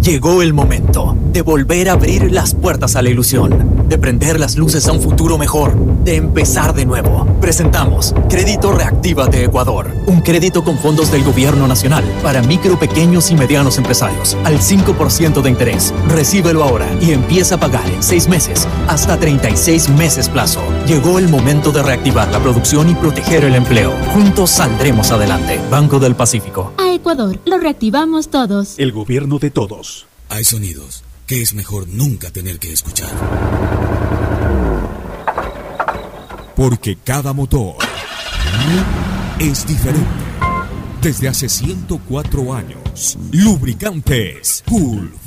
Llegó el momento de volver a abrir las puertas a la ilusión, de prender las luces a un futuro mejor, de empezar de nuevo. Presentamos Crédito Reactiva de Ecuador, un crédito con fondos del gobierno nacional para micro, pequeños y medianos empresarios, al 5% de interés. Recíbelo ahora y empieza a pagar en 6 meses, hasta 36 meses plazo. Llegó el momento de reactivar la producción y proteger el empleo. Juntos saldremos adelante. Banco del Pacífico. A Ecuador, lo reactivamos todos. El gobierno de todos. Hay sonidos que es mejor nunca tener que escuchar. Porque cada motor es diferente. Desde hace 104 años, lubricantes Gulf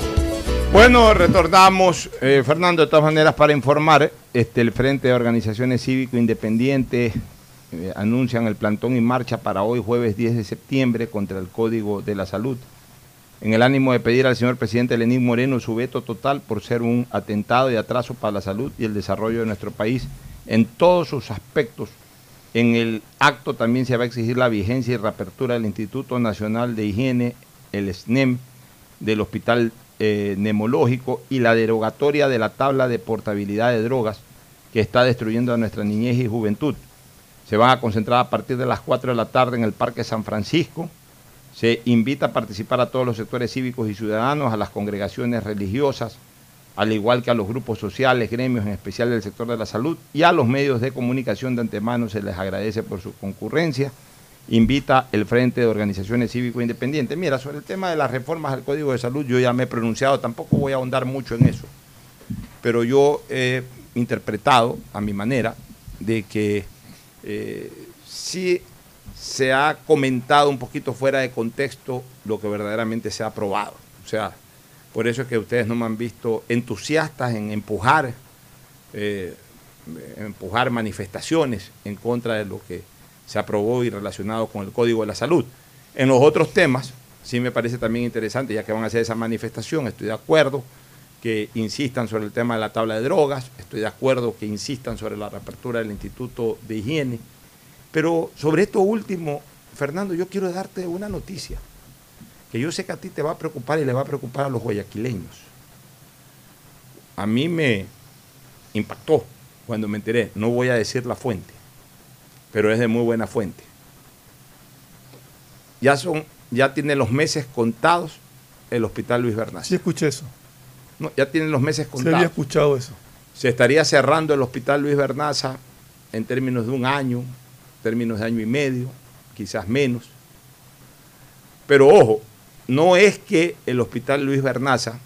Bueno, retornamos, eh, Fernando, de todas maneras, para informar, este, el Frente de Organizaciones Cívico Independientes eh, anuncian el plantón y marcha para hoy, jueves 10 de septiembre, contra el Código de la Salud, en el ánimo de pedir al señor presidente Lenín Moreno su veto total por ser un atentado y atraso para la salud y el desarrollo de nuestro país en todos sus aspectos. En el acto también se va a exigir la vigencia y reapertura del Instituto Nacional de Higiene, el SNEM, del Hospital eh, Nemológico y la derogatoria de la tabla de portabilidad de drogas que está destruyendo a nuestra niñez y juventud. Se van a concentrar a partir de las 4 de la tarde en el Parque San Francisco. Se invita a participar a todos los sectores cívicos y ciudadanos, a las congregaciones religiosas, al igual que a los grupos sociales, gremios, en especial del sector de la salud, y a los medios de comunicación de antemano se les agradece por su concurrencia. Invita el Frente de Organizaciones Cívico Independientes. Mira, sobre el tema de las reformas al Código de Salud, yo ya me he pronunciado, tampoco voy a ahondar mucho en eso, pero yo he interpretado a mi manera de que eh, sí se ha comentado un poquito fuera de contexto lo que verdaderamente se ha aprobado. O sea, por eso es que ustedes no me han visto entusiastas en empujar, eh, empujar manifestaciones en contra de lo que se aprobó y relacionado con el Código de la Salud. En los otros temas, sí me parece también interesante, ya que van a hacer esa manifestación, estoy de acuerdo que insistan sobre el tema de la tabla de drogas, estoy de acuerdo que insistan sobre la reapertura del Instituto de Higiene, pero sobre esto último, Fernando, yo quiero darte una noticia que yo sé que a ti te va a preocupar y le va a preocupar a los guayaquileños. A mí me impactó cuando me enteré, no voy a decir la fuente, pero es de muy buena fuente. Ya son, ya tiene los meses contados el Hospital Luis Bernaza. Sí escuché eso. No, ya tienen los meses Se contados. había escuchado eso. Se estaría cerrando el Hospital Luis Bernaza en términos de un año, términos de año y medio, quizás menos. Pero ojo, no es que el Hospital Luis Bernaza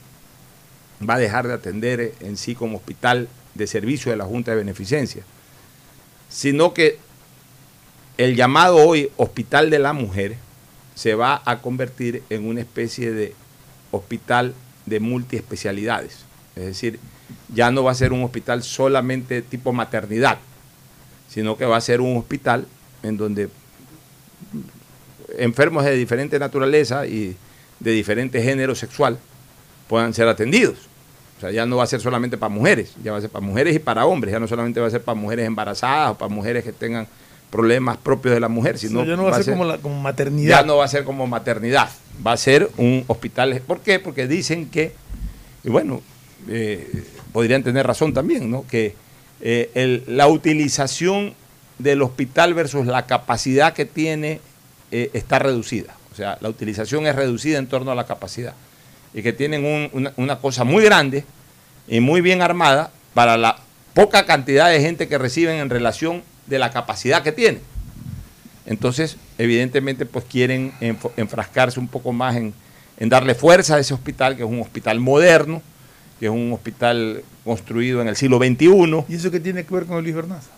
va a dejar de atender en sí como hospital de servicio de la Junta de Beneficencia, sino que el llamado hoy Hospital de la Mujer se va a convertir en una especie de hospital de multiespecialidades. Es decir, ya no va a ser un hospital solamente tipo maternidad, sino que va a ser un hospital en donde enfermos de diferente naturaleza y de diferente género sexual puedan ser atendidos. O sea, ya no va a ser solamente para mujeres, ya va a ser para mujeres y para hombres, ya no solamente va a ser para mujeres embarazadas o para mujeres que tengan problemas propios de la mujer, sino O sea, ya no va, a ser, como, la, como maternidad. ya no va a ser como maternidad, va a ser un hospital. ¿Por qué? Porque dicen que, y bueno, eh, podrían tener razón también, ¿no? Que eh, el- la utilización del hospital versus la capacidad que tiene eh, está reducida. O sea, la utilización es reducida en torno a la capacidad. Y que tienen un- una, una cosa muy grande y muy bien armada para la poca cantidad de gente que reciben en relación de la capacidad que tienen. Entonces, evidentemente, pues quieren enfrascarse un poco más en, en darle fuerza a ese hospital, que es un hospital moderno, que es un hospital construido en el siglo XXI, ¿Y eso qué tiene que ver con Luis Bernaza?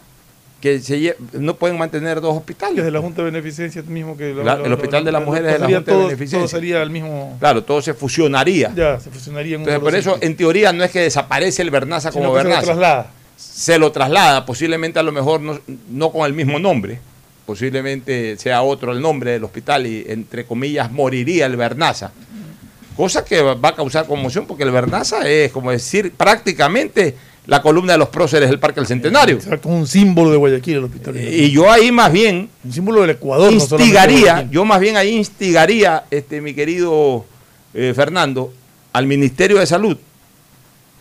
que se no pueden mantener dos hospitales. es de la Junta de Beneficencia mismo que... La- lo- el Hospital de la lo- Mujer lo- es de la Junta de todo- Beneficencia. Todo sería el mismo... Claro, todo se fusionaría. Ya, se fusionaría en Entonces, por eso, en teoría, no es que desaparece el Bernaza como que se Bernaza. traslada. Se lo traslada, posiblemente a lo mejor no, no con el mismo nombre, posiblemente sea otro el nombre del hospital y entre comillas moriría el Bernaza. Cosa que va a causar conmoción porque el Bernaza es como decir prácticamente la columna de los próceres del Parque del Centenario. Exacto, un símbolo de Guayaquil el hospital. Y yo ahí más bien un símbolo del Ecuador. instigaría, yo más bien ahí instigaría, este, mi querido eh, Fernando, al Ministerio de Salud,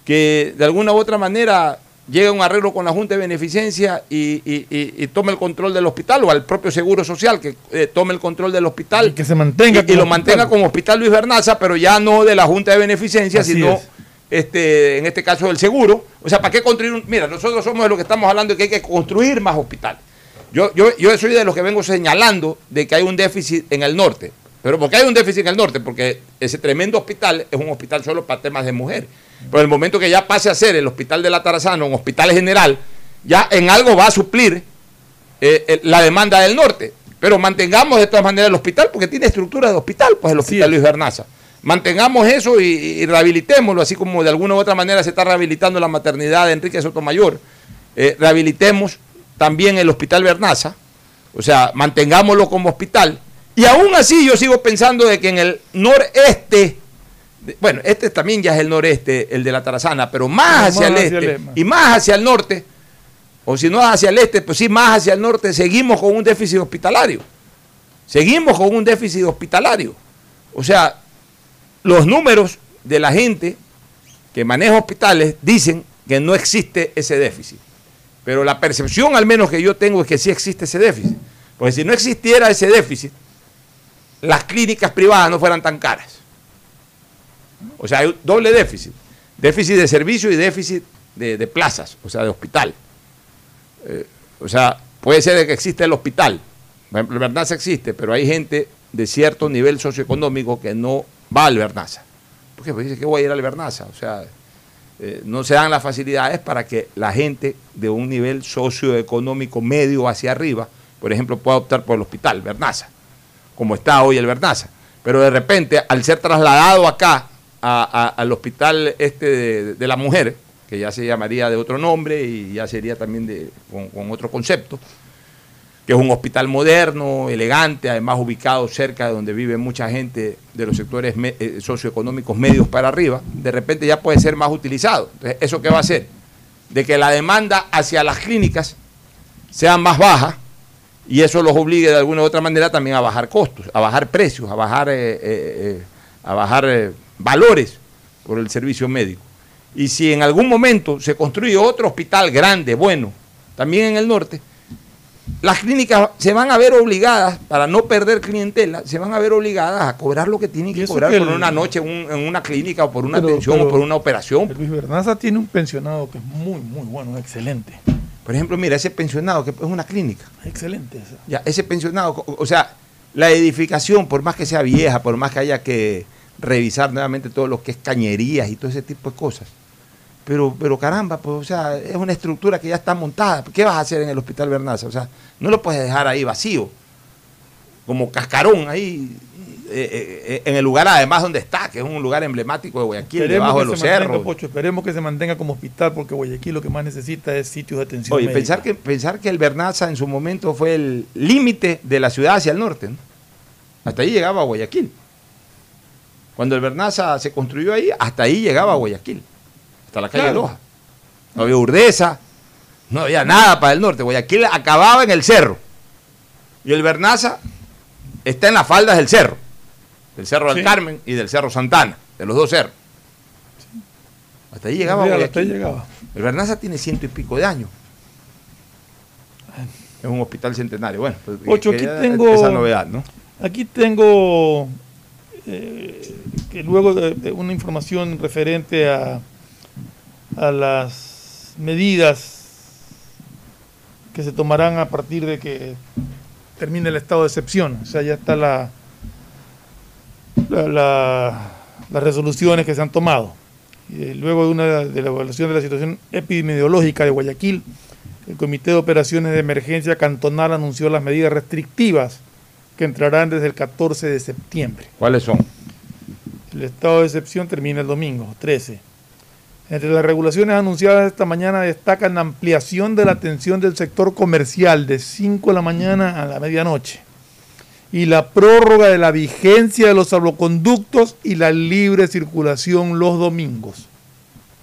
que de alguna u otra manera llegue a un arreglo con la Junta de Beneficencia y, y- y- y tome el control del hospital, o al propio Seguro Social que eh, tome el control del hospital. Y que se mantenga y, lo mantenga como Hospital Luis Bernaza, pero ya no de la Junta de Beneficencia, Así sino es. este, en este caso del seguro. O sea, ¿para qué construir un.? Mira, nosotros somos de lo que estamos hablando de que hay que construir más hospitales. Yo, yo, yo soy de los que vengo señalando de que hay un déficit en el norte. Pero ¿por qué hay un déficit en el norte? Porque ese tremendo hospital es un hospital solo para temas de mujeres. Pero el momento que ya pase a ser el hospital de la Tarazana, un hospital general, ya en algo va a suplir eh, eh, la demanda del norte. Pero mantengamos de todas maneras el hospital, porque tiene estructura de hospital, pues el hospital Luis Bernaza. Mantengamos eso y, y rehabilitémoslo, así como de alguna u otra manera se está rehabilitando la maternidad de Enrique Sotomayor. Eh, rehabilitemos también el hospital Bernaza, o sea, mantengámoslo como hospital. Y aún así yo sigo pensando de que en el noreste, bueno, este también ya es el noreste, el de la Tarazana, pero más Pero hacia más el hacia este el- y más hacia el norte, o si no hacia el este, pues sí, más hacia el norte, seguimos con un déficit hospitalario. Seguimos con un déficit hospitalario. O sea, los números de la gente que maneja hospitales dicen que no existe ese déficit. Pero la percepción al menos que yo tengo es que sí existe ese déficit. Porque si no existiera ese déficit, las clínicas privadas no fueran tan caras. O sea, hay doble déficit. Déficit de servicio y déficit de, plazas, o sea, de hospital. Eh, o sea, puede ser que existe el hospital. El Bernaza existe, pero hay gente de cierto nivel socioeconómico que no va al Bernaza. Porque dice que voy a ir al Bernaza. O sea, eh, no se dan las facilidades para que la gente de un nivel socioeconómico medio hacia arriba, por ejemplo, pueda optar por el hospital Bernaza, como está hoy el Bernaza. Pero de repente, al ser trasladado acá al hospital este de, la mujer, que ya se llamaría de otro nombre y ya sería también de, con, otro concepto, que es un hospital moderno, elegante, además ubicado cerca de donde vive mucha gente de los sectores eh, socioeconómicos medios para arriba, de repente ya puede ser más utilizado. Entonces, ¿eso qué va a hacer? De que la demanda hacia las clínicas sea más baja y eso los obligue de alguna u otra manera también a bajar costos, a bajar precios, a bajar, eh, eh, a bajar valores por el servicio médico. Y si en algún momento se construye otro hospital grande, bueno, también en el norte, las clínicas se van a ver obligadas, para no perder clientela, se van a ver obligadas a cobrar lo que tienen que cobrar que por el- una noche en un- en una clínica o por una Pero- atención pero o por una operación. Luis Bernaza tiene un pensionado que es muy, muy bueno, excelente. Por ejemplo, mira, ese pensionado que es una clínica. Excelente. esa. Ya, ese pensionado, o sea, la edificación, por más que sea vieja, por más que haya que revisar nuevamente todo lo que es cañerías y todo ese tipo de cosas. Pero, pero caramba, pues, o sea, es una estructura que ya está montada. ¿Qué vas a hacer en el Hospital Bernaza? O sea, no lo puedes dejar ahí vacío, como cascarón ahí, eh, eh, eh, en el lugar además donde está, que es un lugar emblemático de Guayaquil, Esperemos debajo de los cerros. Pocho, esperemos que se mantenga como hospital porque Guayaquil lo que más necesita es sitios de atención Oye, médica. pensar que, pensar que el Bernaza en su momento fue el límite de la ciudad hacia el norte. ¿no? Hasta ahí llegaba Guayaquil. Cuando el Bernaza se construyó ahí, hasta ahí llegaba Guayaquil. Hasta la calle Claro. Loja. No había Urdesa, no había nada para el norte. Guayaquil acababa en el cerro. Y el Bernaza está en las faldas del cerro. Del Cerro del Sí. Carmen y del Cerro Santana. De los dos cerros. Hasta ahí llegaba Guayaquil. hasta ahí llegaba. El Bernaza tiene ciento y pico de años. Es un hospital centenario. Bueno, pues, Ocho, aquí tengo- esa novedad, ¿no? Aquí tengo eh, que luego de, una información referente a, a las medidas que se tomarán a partir de que termine el estado de excepción. O sea, ya está la, la- la- las resoluciones que se han tomado. Eh, luego de una de la evaluación de la situación epidemiológica de Guayaquil, el Comité de Operaciones de Emergencia Cantonal anunció las medidas restrictivas que entrarán desde el 14 de septiembre. ¿Cuáles son? El estado de excepción termina el domingo, 13. Entre las regulaciones anunciadas esta mañana destacan la ampliación de la atención del sector comercial de 5 de la mañana a la medianoche y la prórroga de la vigencia de los salvoconductos y la libre circulación los domingos.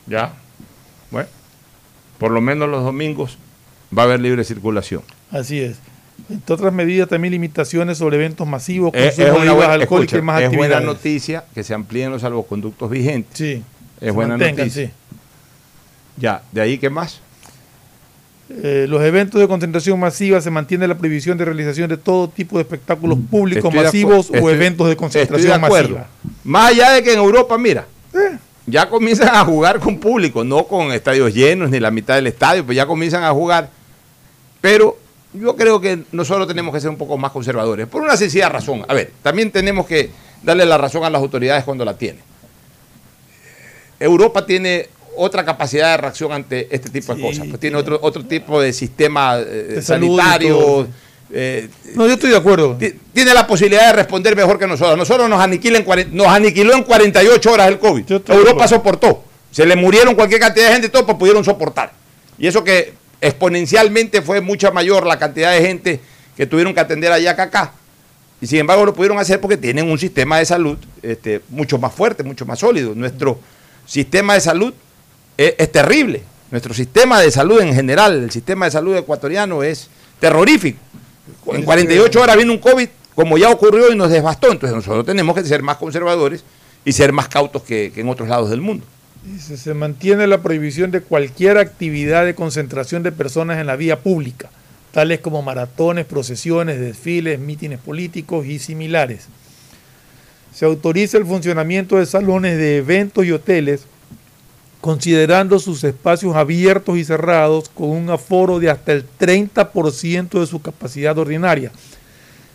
Ya. Bueno. por lo menos los domingos, va a haber libre circulación. Así es. Entre otras medidas, también limitaciones sobre eventos masivos, Es, una, buena, alcohólicas y escucha, más es buena actividades. noticia que se amplíen los salvoconductos vigentes. Sí. Es buena noticia. sí. Ya, de ahí qué más. Eh, los eventos de concentración masiva se mantiene la prohibición de realización de todo tipo de espectáculos públicos Estoy de masivos o estoy- eventos de concentración de acuerdo. masiva. Más allá de que en Europa, mira, Eh. ya comienzan a jugar con público, no con estadios llenos ni la mitad del estadio, pues ya comienzan a jugar. Pero yo creo que nosotros tenemos que ser un poco más conservadores, por una sencilla razón. A ver, también tenemos que darle la razón a las autoridades cuando la tienen. Europa tiene otra capacidad de reacción ante este tipo de cosas, pues tiene otro, otro tipo de sistema eh, De sanitario. eh, No, yo estoy de acuerdo. ti- tiene la posibilidad de responder mejor que nosotros. Nosotros nos, aniquila en cuaren- nos aniquiló en 48 horas el COVID. Europa soportó. Se le murieron cualquier cantidad de gente y todo, pues pudieron soportar. Y eso que exponencialmente fue mucha mayor la cantidad de gente que tuvieron que atender allá que acá. Y sin embargo lo pudieron hacer porque tienen un sistema de salud este, mucho más fuerte, mucho más sólido. Nuestro sistema de salud es, es terrible. Nuestro sistema de salud en general, el sistema de salud ecuatoriano es terrorífico. En 48 horas viene un COVID, como ya ocurrió y nos devastó. Entonces nosotros tenemos que ser más conservadores y ser más cautos que, que en otros lados del mundo. Se mantiene la prohibición de cualquier actividad de concentración de personas en la vía pública, tales como maratones, procesiones, desfiles, mítines políticos y similares. Se autoriza el funcionamiento de salones de eventos y hoteles, considerando sus espacios abiertos y cerrados con un aforo de hasta el 30% de su capacidad ordinaria,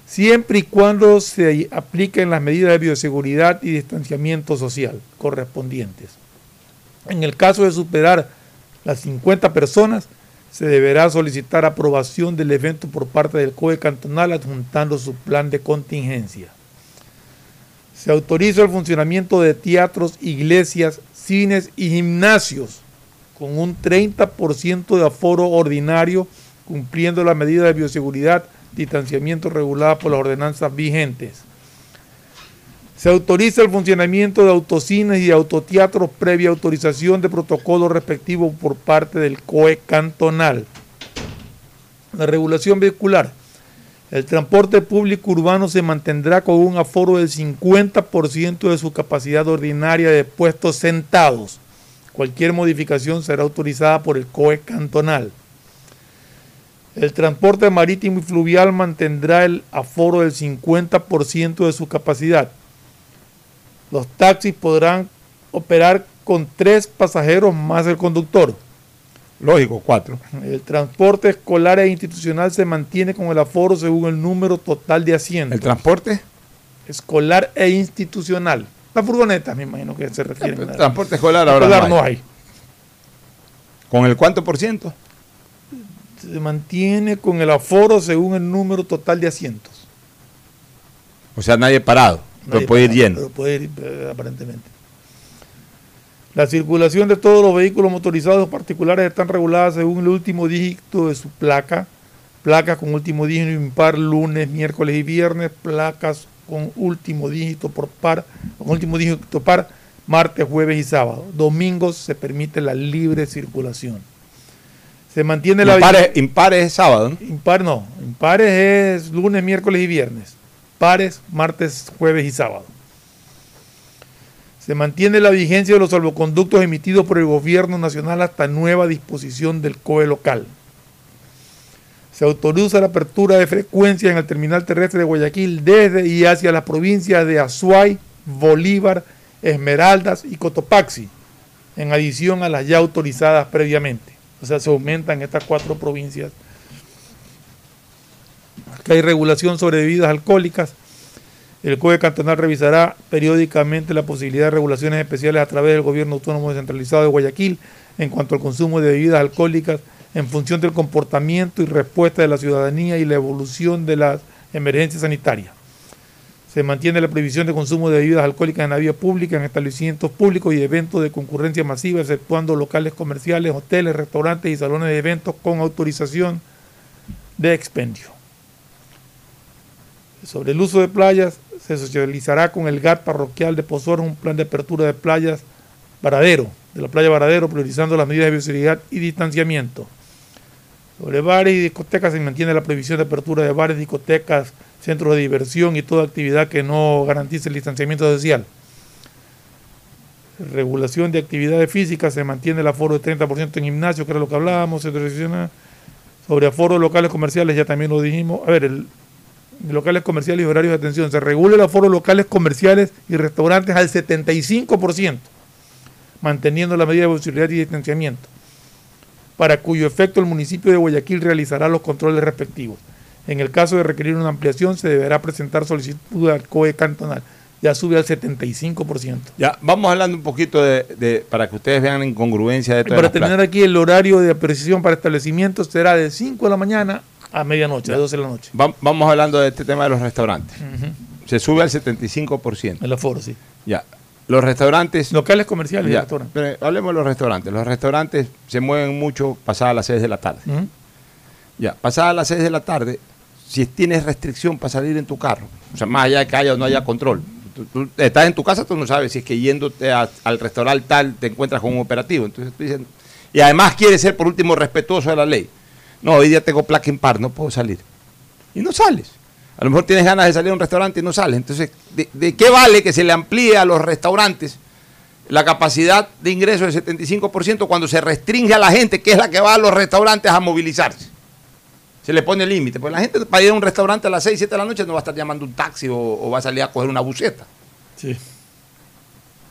siempre y cuando se apliquen las medidas de bioseguridad y distanciamiento social correspondientes. En el caso de superar las 50 personas, se deberá solicitar aprobación del evento por parte del COE cantonal adjuntando su plan de contingencia. Se autoriza el funcionamiento de teatros, iglesias, cines y gimnasios con un 30% de aforo ordinario, cumpliendo la medida de bioseguridad, distanciamiento regulada por las ordenanzas vigentes. Se autoriza el funcionamiento de autocines y autoteatros previa autorización de protocolo respectivo por parte del COE cantonal. La regulación vehicular. El transporte público urbano se mantendrá con un aforo del 50% de su capacidad ordinaria de puestos sentados. Cualquier modificación será autorizada por el COE cantonal. El transporte marítimo y fluvial mantendrá el aforo del 50% de su capacidad. Los taxis podrán operar con tres pasajeros más el conductor. Lógico, cuatro. El transporte escolar e institucional se mantiene con el aforo según el número total de asientos. ¿El transporte? escolar e institucional. La furgoneta, me imagino que se refiere. El transporte escolar ahora escolar no hay. no hay. ¿Con el cuánto por ciento? Se mantiene con el aforo según el número total de asientos. O sea, nadie parado. Pero puede ir lleno. Pero puede ir eh, aparentemente. La circulación de todos los vehículos motorizados particulares están reguladas según el último dígito de su placa. Placas con último dígito impar lunes, miércoles y viernes. Placas con último dígito por par, con último dígito par, martes, jueves y sábado. Domingos se permite la libre circulación. Se mantiene la Impares, impares es sábado, ¿no? Impar no, impares es lunes, miércoles y viernes. Pares, martes, jueves y sábado. Se mantiene la vigencia de los salvoconductos emitidos por el gobierno nacional hasta nueva disposición del COE local. Se autoriza la apertura de frecuencias en el terminal terrestre de Guayaquil desde y hacia las provincias de Azuay, Bolívar, Esmeraldas y Cotopaxi, en adición a las ya autorizadas previamente. O sea, se aumentan estas cuatro provincias que hay regulación sobre bebidas alcohólicas. El COE cantonal revisará periódicamente la posibilidad de regulaciones especiales a través del gobierno autónomo descentralizado de Guayaquil en cuanto al consumo de bebidas alcohólicas en función del comportamiento y respuesta de la ciudadanía y la evolución de las emergencias sanitarias. Se mantiene la prohibición de consumo de bebidas alcohólicas en la vía pública, en establecimientos públicos y eventos de concurrencia masiva, exceptuando locales comerciales, hoteles, restaurantes y salones de eventos con autorización de expendio. Sobre el uso de playas, se socializará con el GAT parroquial de Pozor un plan de apertura de playas paradero de la playa Varadero, priorizando las medidas de bioseguridad y distanciamiento. Sobre bares y discotecas se mantiene la prohibición de apertura de bares, discotecas, centros de diversión y toda actividad que no garantice el distanciamiento social. Regulación de actividades físicas, se mantiene el aforo de 30% en gimnasio, que era lo que hablábamos, se restricciona sobre aforos locales comerciales, ya también lo dijimos. A ver, el, locales comerciales y horarios de atención, se regula el aforo locales comerciales y restaurantes al 75%, manteniendo la medida de posibilidad y distanciamiento, para cuyo efecto el municipio de Guayaquil realizará los controles respectivos. En el caso de requerir una ampliación, se deberá presentar solicitud al COE cantonal. Ya sube al 75%. Ya, vamos hablando un poquito de, de- para que ustedes vean la incongruencia de todo para terminar aquí, el horario de apreciación para establecimientos será de 5 de la mañana a medianoche, a 12 de la noche. vamos hablando de este tema de los restaurantes. Se sube al 75%. El aforo, sí. Ya. Los restaurantes. Locales comerciales y Ya, restaurantes. pero hablemos de los restaurantes. Los restaurantes se mueven mucho pasadas las 6 de la tarde. Ujú. Ya, pasadas las 6 de la tarde, si tienes restricción para salir en tu carro, o sea, más allá de que haya o no haya control, tú, tú estás en tu casa, tú no sabes si es que yéndote a- al restaurante tal te encuentras con un operativo. Entonces tú dices, y además quieres ser por último respetuoso de la ley. No, hoy día tengo placa impar, no puedo salir. Y no sales. A lo mejor tienes ganas de salir a un restaurante y no sales. Entonces, ¿de, de qué vale que se le amplíe a los restaurantes la capacidad de ingreso del 75% cuando se restringe a la gente, que es la que va a los restaurantes a movilizarse? Se le pone límite. Pues la gente para ir a un restaurante a las 6, 7 de la noche no va a estar llamando un taxi o, o va a salir a coger una buceta. Sí.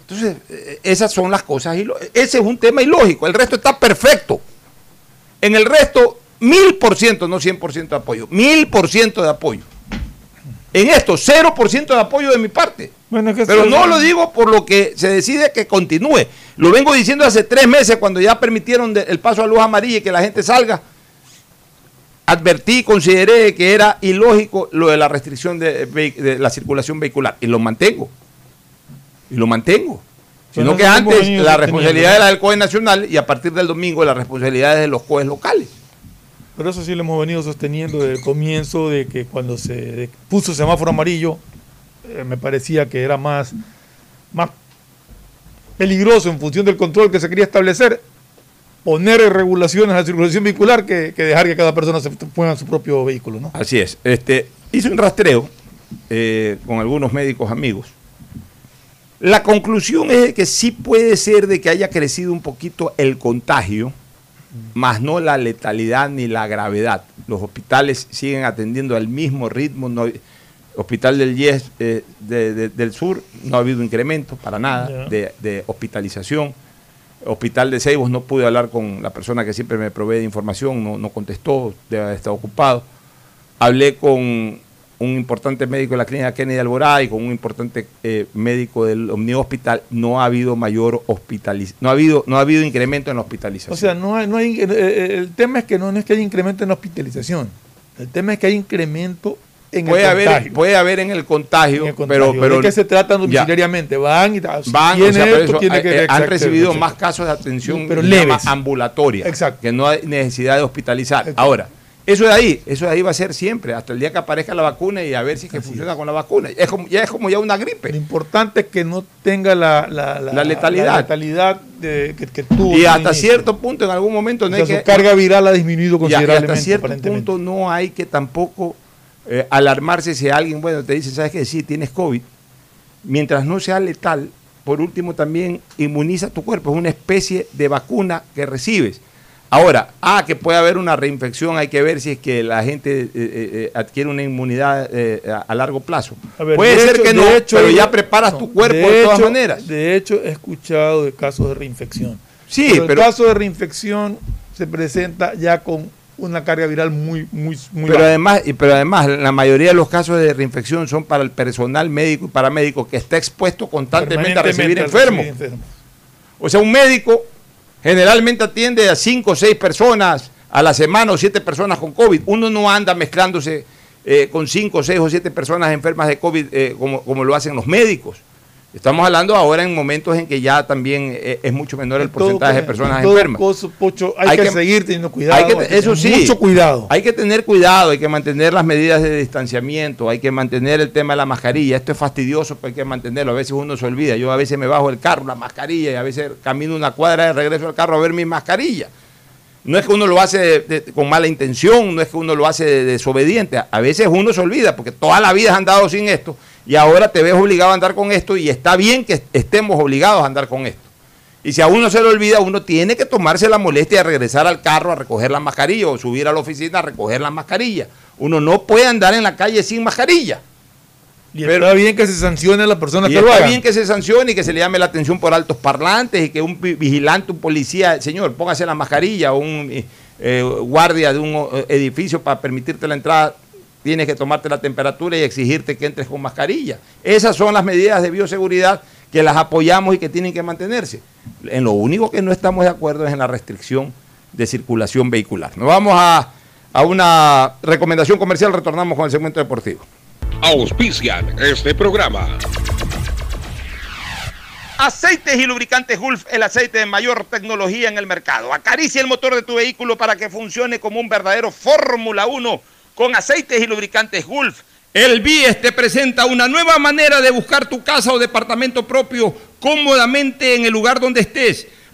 Entonces, eh, esas son las cosas. Ese es un tema ilógico. El resto está perfecto. En el resto, mil por ciento, no 100% de apoyo. Mil por ciento de apoyo. En esto, 0% de apoyo de mi parte. Bueno, que Pero no lo digo por lo que se decide que continúe. Lo vengo diciendo hace tres meses cuando ya permitieron el paso a luz amarilla y que la gente salga. Advertí consideré que era ilógico lo de la restricción de, de la circulación vehicular. Y lo mantengo. Y lo mantengo. Sino que antes la responsabilidad era del COE nacional y a partir del domingo la responsabilidad es de los COEs locales. Pero eso sí lo hemos venido sosteniendo desde el comienzo de que cuando se puso semáforo amarillo, eh, me parecía que era más, más peligroso en función del control que se quería establecer, poner regulaciones a la circulación vehicular que, dejar que cada persona se ponga su propio vehículo. ¿no? Así es. Este, hice un rastreo eh, con algunos médicos amigos. La conclusión es que sí puede ser de que haya crecido un poquito el contagio, más no la letalidad ni la gravedad. Los hospitales siguen atendiendo al mismo ritmo. No, hospital del IES eh, de- de- del Sur no ha habido incremento para nada de, de hospitalización. Hospital de Ceibos no pude hablar con la persona que siempre me provee de información, no, no contestó, debe haber estado ocupado. Hablé con un importante médico de la clínica Kennedy Alborada y con un importante eh, médico del Omni Hospital, no ha habido mayor hospitalización, no ha habido, no ha habido incremento en la hospitalización. O sea, no hay, no hay, el tema es que no, no es que haya incremento en la hospitalización, el tema es que hay incremento en puede el haber, contagio. puede haber en el contagio, En el contagio. pero, pero ¿De qué se tratan domiciliariamente? Van y tal. van, o sea, pero esto, eso, tiene eh, que- eh, han recibido más casos de atención Pero ambulatoria, Exacto. que no hay necesidad de hospitalizar. Ahora, eso de ahí, eso de ahí va a ser siempre, hasta el día que aparezca la vacuna y a ver si es que funciona con la vacuna. Es como, ya es como ya una gripe. Lo importante es que no tenga la, la, La letalidad. la letalidad de, que, que tuvo. Y hasta cierto punto, en algún momento, no sea, hay su que. carga viral ha disminuido Ya, y considerablemente. hasta cierto punto no hay que tampoco eh, alarmarse si alguien, bueno, te dice, ¿sabes qué? Sí, tienes COVID. Mientras no sea letal, por último también inmuniza tu cuerpo. Es una especie de vacuna que recibes. Ahora, ah, que puede haber una reinfección, hay que ver si es que la gente eh, eh, eh, adquiere una inmunidad eh, a, a largo plazo. A ver, puede de ser hecho- que no, hecho, pero ya preparas no, tu cuerpo de, de todas hecho- maneras. De hecho, he escuchado de casos de reinfección. Sí, pero, pero- el caso de reinfección se presenta ya con una carga viral muy, muy, muy Pero baja. además, pero además, la mayoría de los casos de reinfección son para el personal médico y paramédico que está expuesto constantemente a recibir Permanentemente enfermos. recibir enfermos. O sea, un médico generalmente atiende a cinco o seis personas a la semana o siete personas con COVID. Uno no anda mezclándose eh, con cinco, seis o siete personas enfermas de COVID eh, como lo hacen los médicos. Estamos hablando ahora en momentos en que ya también eh, es mucho menor el todo porcentaje de personas todo enfermas. Pocho, hay, que, seguir teniendo cuidado. hay que- hay que eso sí, Mucho cuidado. Hay que tener cuidado, hay que mantener las medidas de distanciamiento, hay que mantener el tema de la mascarilla. Esto es fastidioso, pero hay que mantenerlo. A veces uno se olvida. Yo a veces me bajo el carro, la mascarilla, y a veces camino una cuadra de regreso al carro a ver mi mascarilla. No es que uno lo hace de- de- con mala intención, no es que uno lo hace de- desobediente. A veces uno se olvida, porque toda la vida has andado sin esto y ahora te ves obligado a andar con esto y está bien que estemos obligados a andar con esto. Y si a uno se le olvida, uno tiene que tomarse la molestia de regresar al carro a recoger la mascarilla o subir a la oficina a recoger la mascarilla. Uno no puede andar en la calle sin mascarilla. Y está bien que se sancione a la persona Y que lo está haga. bien que se sancione y que se le llame la atención por altos parlantes y que un vi- vigilante, un policía, señor, póngase la mascarilla o un eh, eh, guardia de un eh, edificio para permitirte la entrada, tienes que tomarte la temperatura y exigirte que entres con mascarilla. Esas son las medidas de bioseguridad que las apoyamos y que tienen que mantenerse. En lo único que no estamos de acuerdo es en la restricción de circulación vehicular. Nos vamos a, a una recomendación comercial, retornamos con el segmento deportivo. Auspician este programa. Aceites y lubricantes Gulf, el aceite de mayor tecnología en el mercado. Acaricia el motor de tu vehículo para que funcione como un verdadero Fórmula 1 con aceites y lubricantes Gulf. El BIES te presenta una nueva manera de buscar tu casa o departamento propio cómodamente en el lugar donde estés.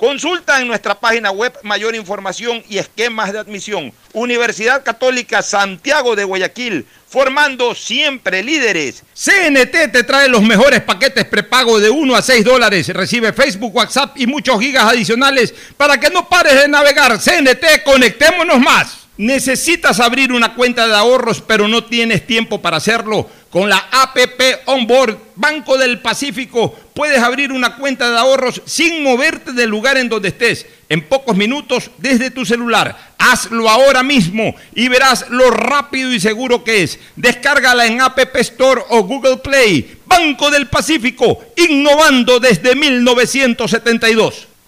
Consulta en nuestra página web mayor información y esquemas de admisión. Universidad Católica Santiago de Guayaquil, formando siempre líderes. CNT te trae los mejores paquetes prepago de 1 a 6 dólares. Recibe Facebook, WhatsApp y muchos gigas adicionales para que no pares de navegar. CNT, conectémonos más. Necesitas abrir una cuenta de ahorros, pero no tienes tiempo para hacerlo. Con la APP Onboard Banco del Pacífico puedes abrir una cuenta de ahorros sin moverte del lugar en donde estés, en pocos minutos desde tu celular. Hazlo ahora mismo y verás lo rápido y seguro que es. Descárgala en App Store o Google Play. Banco del Pacífico, innovando desde 1972.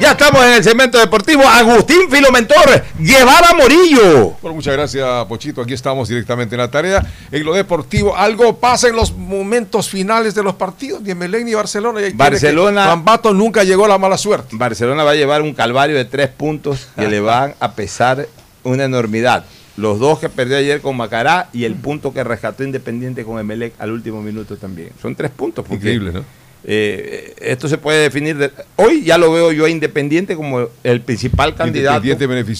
Ya estamos en el segmento deportivo. Agustín Filomentor, Guevara Morillo. Bueno, muchas gracias, Pochito. Aquí estamos directamente en la tarea. En lo deportivo, algo pasa en los momentos finales de los partidos de Melén y Barcelona. Y Barcelona- Bambato nunca llegó a la mala suerte. Barcelona va a llevar un calvario de tres puntos que le van a pesar una enormidad. Los dos que perdió ayer con Macará y el punto que rescató Independiente con Emelec al último minuto también. Son tres puntos. porque, Increíble, ¿no? Eh, esto se puede definir. de- hoy ya lo veo yo a Independiente como el principal candidato.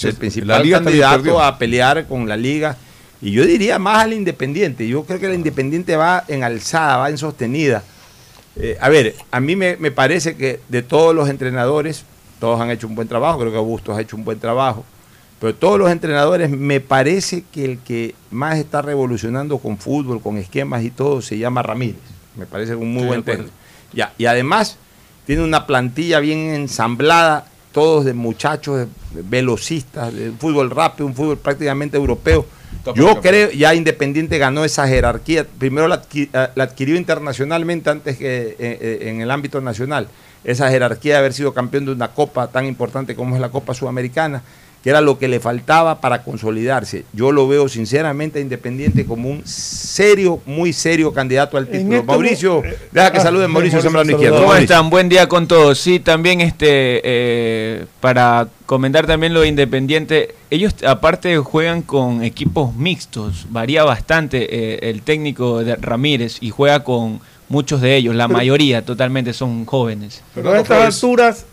El principal La Liga también candidato a pelear con la liga. Y yo diría más al Independiente. Yo creo que el Independiente va en alzada, va en sostenida. Eh, a ver, a mí me, me parece que de todos los entrenadores, todos han hecho un buen trabajo, creo que Augusto ha hecho un buen trabajo, pero todos los entrenadores, me parece que el que más está revolucionando con fútbol, con esquemas y todo, se llama Ramírez. Me parece un muy Sí, buen técnico. Ya, y además tiene una plantilla bien ensamblada, todos de muchachos, de- velocistas, de fútbol rápido, un fútbol prácticamente europeo. Yo creo, ya Independiente ganó esa jerarquía. Primero la, eh, la adquirió internacionalmente antes que eh, eh, en el ámbito nacional. Esa jerarquía de haber sido campeón de una copa tan importante como es la Copa Sudamericana. Que era lo que le faltaba para consolidarse. Yo lo veo sinceramente a Independiente como un serio, muy serio candidato al título. este Mauricio, eh, deja que ah, salude Mauricio saludos. Izquierdo. ¿Cómo Mauricio. están? Buen día con todos. Sí, también este eh, para comentar también lo de Independiente, ellos aparte juegan con equipos mixtos, varía bastante eh, el técnico de Ramírez y juega con muchos de ellos, la mayoría totalmente son jóvenes. Pero a estas alturas,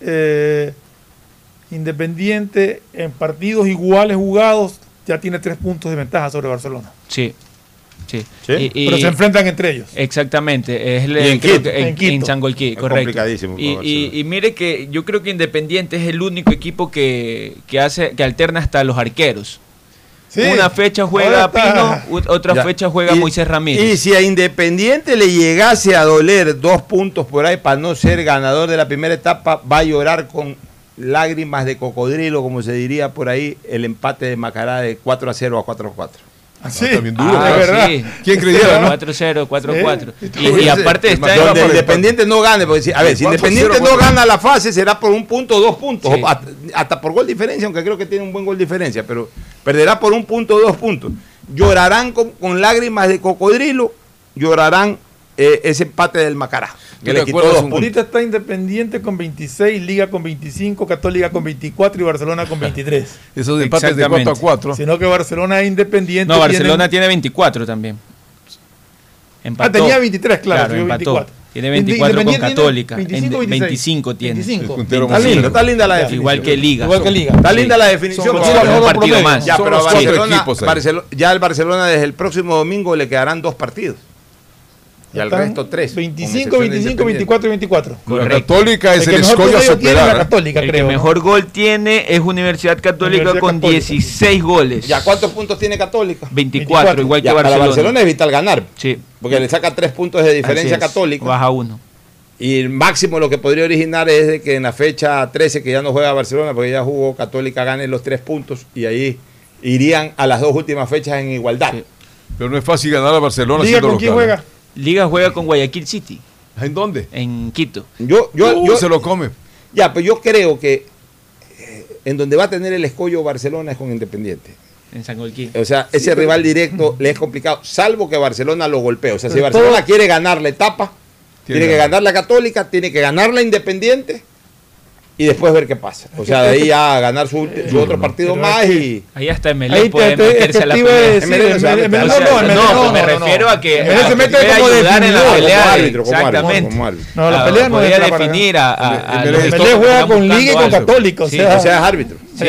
eh, Independiente en partidos iguales jugados ya tiene tres puntos de ventaja sobre Barcelona. Sí. Sí. Pero se enfrentan entre ellos. Exactamente, es el- Y en Quito. que en, En Quito. en Sangolquí, Es correcto. complicadísimo Y, y- Barcelona. y mire que yo creo que Independiente es el único equipo que, que hace que alterna hasta los arqueros. Sí. Una fecha juega. Pino, otra Ya. fecha juega Y- Moisés Ramírez. Y si a Independiente le llegase a doler dos puntos por ahí para no ser ganador de la primera etapa, va a llorar con lágrimas de cocodrilo, como se diría por ahí, el empate de Macará de 4 a 0 a 4 a 4. Así. Está bien duro, Ah, ¿no? verdad. sí. ¿Quién creyera, no? 4-0, 4-4. Sí. Y, y aparte está donde el Independiente no gane, porque si, a ver, si 4-0, Independiente no 4-0. gana la fase será por un punto o dos puntos, Sí. o hasta, hasta por gol diferencia, aunque creo que tiene un buen gol diferencia, pero perderá por un punto o dos puntos. Llorarán con, con lágrimas de cocodrilo, llorarán eh, ese empate del Macará, que ¿Tú le quitó dos. Ahorita está Independiente con 26, Liga con 25, Católica con 24 y Barcelona con 23. Esos empates de Exactamente. 4 a 4. Sino que Barcelona e Independiente. No, Barcelona tienen- tiene 24 también. Empató. Ah, tenía 23, claro, empató. 24. Tiene 24 con Católica. 25, En- 26. 25 tiene. 25. El puntero Está más linda, cinco. está linda la definición. Igual que Liga. Igual que Liga. Está linda la definición. Son- son un partido más. Ya, Son pero Barcelona, equipos. Barcelo- ya el Barcelona desde el próximo domingo le quedarán dos partidos. Y al resto tres. con 25, excepción de 25, Independiente. 24 y 24. La Correcto. Católica es El que escollo a superar. la ¿eh? Católica, El creo. que ¿no? mejor gol tiene es Universidad Católica Universidad con Católica. 16 goles. ¿Ya cuántos puntos tiene Católica? 24, igual que Ya, Barcelona. Para Barcelona es vital ganar. Sí. Porque le saca tres puntos de diferencia a. Católica. Baja uno. Y el máximo lo que podría originar es de que en la fecha 13, que ya no juega Barcelona, porque ya jugó Católica, gane los tres puntos y ahí irían a las dos últimas fechas en igualdad. Sí. Pero no es fácil ganar a Barcelona siendo con quién local. juega. Liga juega con Guayaquil City ¿En dónde? en Quito. Yo, yo, Uh, yo, se lo come. ya, pero yo creo que eh, en donde va a tener el escollo Barcelona es con Independiente. En San Golquí. O sea, ese rival directo le es complicado, salvo que Barcelona lo golpee. O sea, si Barcelona todo- quiere ganar la etapa, Tiene tiene, que ganar la Católica, tiene que ganar la Independiente y después ver qué pasa. O sea, de ahí ya ganar su, su otro partido Pero más es y... Ahí hasta Ahí puede te, te, es meterse a la a pelea. no a no, sea, no, Emelec no, no, me refiero a que, a se que mete como ayudar en la pelea. como de- árbitro, como árbitro, exactamente. como árbitro. No, la A- pelea no para definir a, a, a es que juega con Liga y con. Católica, O sea, es árbitro. Sí.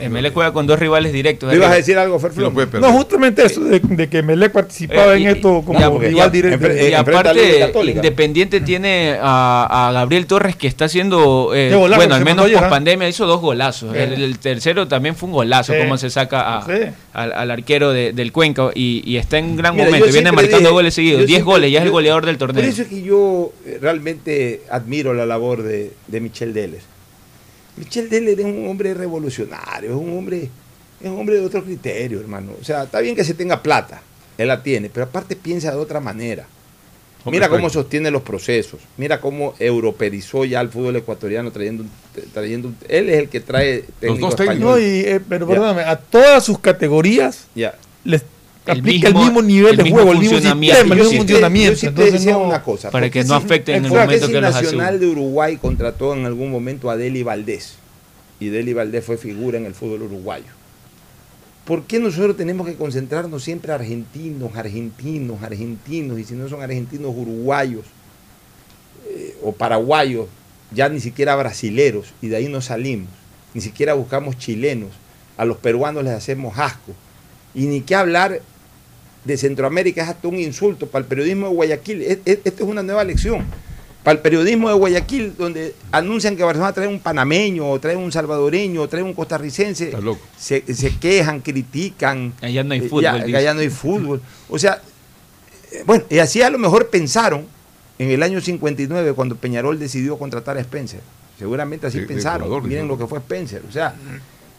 Emelec juega con dos rivales directos. ¿Tú ibas a decir algo, Sí, Ferflón? no. No, justamente eso, de, de que Melec participaba Eh, y- en esto como y rival y- directo. Y eh, aparte. Independiente tiene a, a Gabriel Torres que está haciendo, eh, Qué golazo bueno, al menos por pandemia hizo dos golazos. El, el tercero también fue un golazo, como se saca a- al, al arquero de- del Cuenca y, y está en un gran Mira, momento. Viene marcando dije- goles seguidos. yo 10 siempre- goles, ya es el goleador del Por torneo. eso es que yo eh, realmente admiro la labor de, de Michel Deller. Michel Deller es un hombre revolucionario, es un hombre, es un hombre de otro criterio, hermano. O sea, está bien que se tenga plata, él la tiene, pero aparte piensa de otra manera. Hombre, Mira cómo sostiene los procesos, mira cómo europeizó ya al fútbol ecuatoriano trayendo, trayendo él es el que trae técnico dos técnicos. No, y, eh, pero perdóname, a todas sus categorías Ya. les El aplica mismo- el mismo nivel el de mismo juego, el mismo funcionamiento. sistema, el Yo mismo sí te- funcionamiento. Yo sí te Entonces, decía no- una cosa. Para ¿por que no afecten en el ¿por qué momento si que los Nacional de Uruguay contrató en algún momento a Deli Valdés y Deli Valdés fue figura en el fútbol uruguayo. ¿Por qué nosotros tenemos que concentrarnos siempre argentinos, argentinos, argentinos y si no son argentinos uruguayos eh, o paraguayos, ya ni siquiera brasileros y de ahí no salimos, ni siquiera buscamos chilenos, a los peruanos les hacemos asco y ni qué hablar de Centroamérica es hasta un insulto para el periodismo de Guayaquil. Es- es- Esta es una nueva lección. Para el periodismo de Guayaquil, donde anuncian que Barcelona trae un panameño, o trae un salvadoreño, o trae un costarricense, Está loco. se, se quejan, critican. Allá no hay eh, fútbol, ya, allá no hay fútbol. O sea, eh, bueno, y así a lo mejor pensaron en el año 59 cuando Peñarol decidió contratar a Spencer. Seguramente así De- de pensaron. Ecuador, Miren lo que fue Spencer. O sea,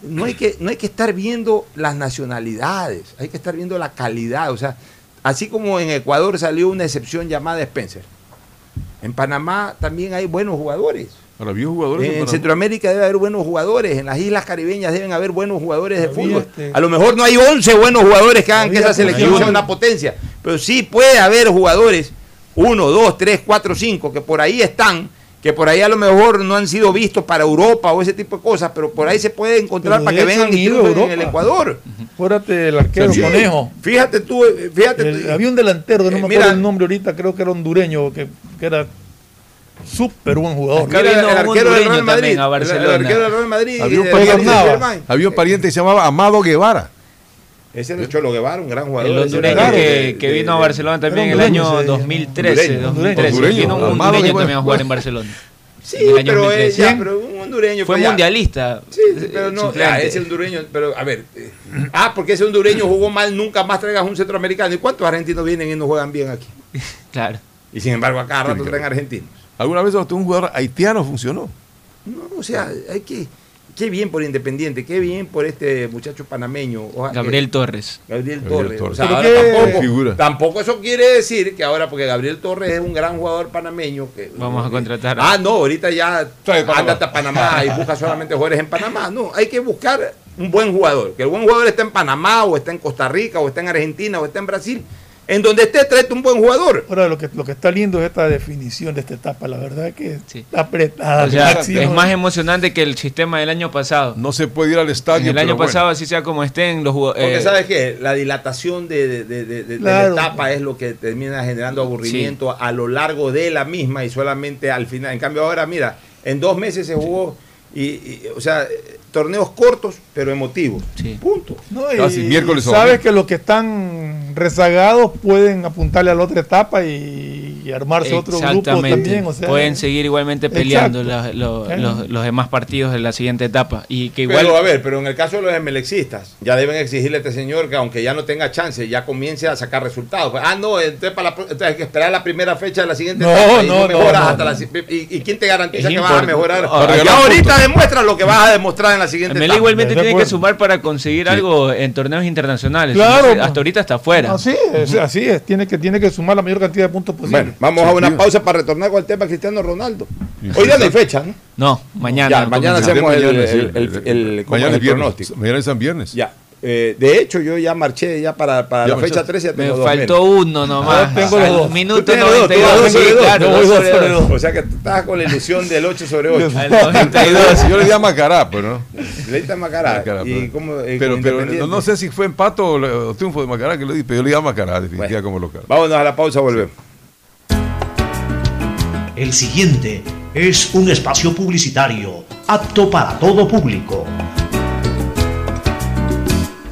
no hay, que, no hay que estar viendo las nacionalidades, hay que estar viendo la calidad. O sea, así como en Ecuador salió una excepción llamada Spencer, en Panamá también hay buenos jugadores. Ahora, vio jugadores. En, Panamá. Centroamérica debe haber buenos jugadores, en las islas caribeñas deben haber buenos jugadores de fútbol. este- A lo mejor no hay 11 buenos jugadores que hagan que esa selección por ahí sea un- una potencia, pero sí puede haber jugadores, uno, dos, tres, cuatro, cinco, que por ahí están, que por ahí a lo mejor no han sido vistos para Europa o ese tipo de cosas, pero por ahí se puede encontrar Pero para que vengan y en el. Ecuador. Acuérdate el arquero Sí. Conejo. Fíjate tú, eh, fíjate El- tú. había un delantero, no Eh, me mira. acuerdo el nombre ahorita, creo que era hondureño, que, que era súper buen jugador. Mira, el un arquero del Real Madrid, también a el-. El arquero del Real Madrid. Había un eh, pariente, había un pariente que se llamaba Amado Guevara. Ese es el Cholo Guevara, un gran jugador. El hondureño era que, de- vino a Barcelona también en el año sí. 2013. Hondureño. 2013. Hondureño. Vino un hondureño también a jugar en Barcelona. Sí, pero, eh, 2013. ya, pero un hondureño. Fue pues mundialista. Sí, sí, pero no, ya, ese hondureño, pero a ver, eh, ah, porque ese hondureño jugó mal, nunca más traigas un centroamericano. ¿Y cuántos argentinos vienen y no juegan bien aquí? Claro. Y sin embargo, a cada rato traen argentinos. ¿Alguna vez un jugador haitiano funcionó? No, o sea, hay que, qué bien por Independiente, qué bien por este muchacho panameño. Oja- Gabriel eh, Torres. Gabriel Gabriel Torres. O sea, ahora tampoco, figura. tampoco eso quiere decir que ahora, porque Gabriel Torres es un gran jugador panameño. Que, Vamos a contratar. Ah, no, ahorita ya Trae Panamá. ándate a Panamá y busca solamente jugadores en Panamá. No, hay que buscar un buen jugador. Que el buen jugador esté en Panamá, o está en Costa Rica, o está en Argentina, o está en Brasil. En donde esté, tráete un buen jugador. Ahora, lo que, lo que está lindo es esta definición de esta etapa. La verdad que Sí. está apretada. O sea, es más emocionante que el sistema del año pasado. No se puede ir al estadio. En el pero año bueno. pasado, así sea como estén los Porque jugadores. sabes qué, la dilatación de, de- de- de- de Claro. la etapa es lo que termina generando aburrimiento a lo largo de la misma y solamente al final. En cambio ahora, mira, en dos meses se jugó y, y, o sea, eh, torneos cortos pero emotivos. Sí. Punto. No, y Casi miércoles o sabes que los que están rezagados pueden apuntarle a la otra etapa y, y armarse otro grupo también. O sea, Pueden seguir igualmente peleando Eh. los- los demás partidos de la siguiente etapa. Y que igual. Pero a ver, pero en el caso de los emelexistas, ya deben exigirle a este señor que aunque ya no tenga chance, ya comience a sacar resultados. Ah, no, entonces, para la, entonces hay que esperar la primera fecha de la siguiente No, etapa y no, no, mejoras no, hasta no. la si- y, y quién te garantiza Es que vas a mejorar? Ahora, ya ahorita demuestra lo que vas a demostrar en la siguiente etapa. igualmente tiene que sumar para conseguir algo en torneos internacionales. Claro, Entonces, pues. hasta ahorita está afuera. Así es, así es. Tiene que, tiene que sumar la mayor cantidad de puntos posible. Bueno, vamos a una pausa para retornar con el tema Cristiano Ronaldo. Hoy día no hay fecha, ¿no? No, mañana. Ya, mañana hacemos el, Mañana, el- el- el- ¿cómo mañana es es el viernes. pronóstico. Mañana es San Viernes. Ya. Eh, de hecho, yo ya marché ya para, para la fecha marchaste. 13. Ya Me tengo dos faltó menos. uno nomás. Ah, tengo los dos. Minuto Tú tienes dos, tú 92. vas dos sí, sobre dos. claro, Yo dos voy dos sobre sobre dos. dos. O sea que tú estás con la ilusión del 8 sobre 8. Al 92. Yo le di a Macará, pero no. Leíste a Macará. Macará, y pero- cómo, eh, pero, no, no sé si fue empate o, o triunfo de Macará que le di, pero yo le di a Macará, definitivamente como local. Vámonos a la pausa, volvemos. El siguiente es un espacio publicitario apto para todo público.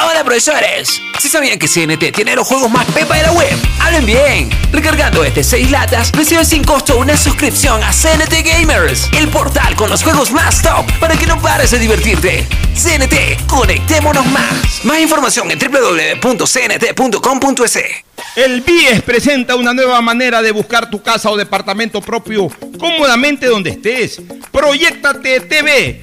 Hola profesores, ¿sí sabían que CNT tiene los juegos más pepa de la web? ¡Hablen bien! Recargando este 6 latas, recibes sin costo una suscripción a CNT Gamers, el portal con los juegos más top para que no pares de divertirte. CNT, conectémonos más. Más información en www.cnt.com.es. El BIES presenta una nueva manera de buscar tu casa o departamento propio cómodamente donde estés. Proyectate TV,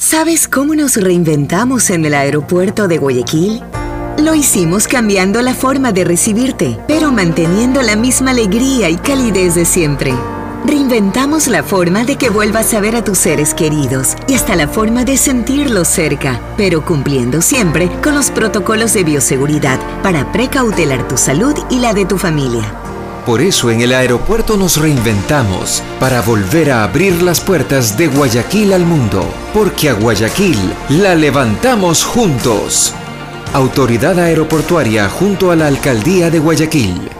¿Sabes cómo nos reinventamos en el aeropuerto de Guayaquil? Lo hicimos cambiando la forma de recibirte, pero manteniendo la misma alegría y calidez de siempre. Reinventamos la forma de que vuelvas a ver a tus seres queridos y hasta la forma de sentirlos cerca, pero cumpliendo siempre con los protocolos de bioseguridad para precautelar tu salud y la de tu familia. Por eso en el aeropuerto nos reinventamos para volver a abrir las puertas de Guayaquil al mundo, porque a Guayaquil la levantamos juntos. Autoridad Aeroportuaria junto a la Alcaldía de Guayaquil.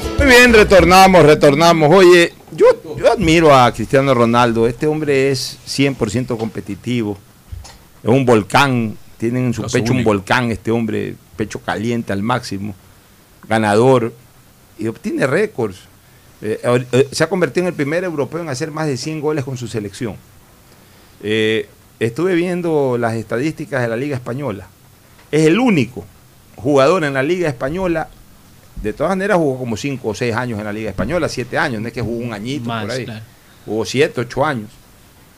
Muy bien, retornamos, retornamos. Oye, yo, yo admiro a Cristiano Ronaldo. Este hombre es 100% competitivo. Es un volcán. Tiene en su pecho un volcán este hombre, pecho caliente al máximo. Ganador. Y obtiene récords. Eh, eh, se ha convertido en el primer europeo en hacer más de 100 goles con su selección. Eh, estuve viendo las estadísticas de la Liga Española. Es el único jugador en la Liga Española. De todas maneras jugó como 5 o 6 años en la Liga Española, 7 años, no es que jugó un añito Más, por ahí. claro. Jugó 7, 8 años.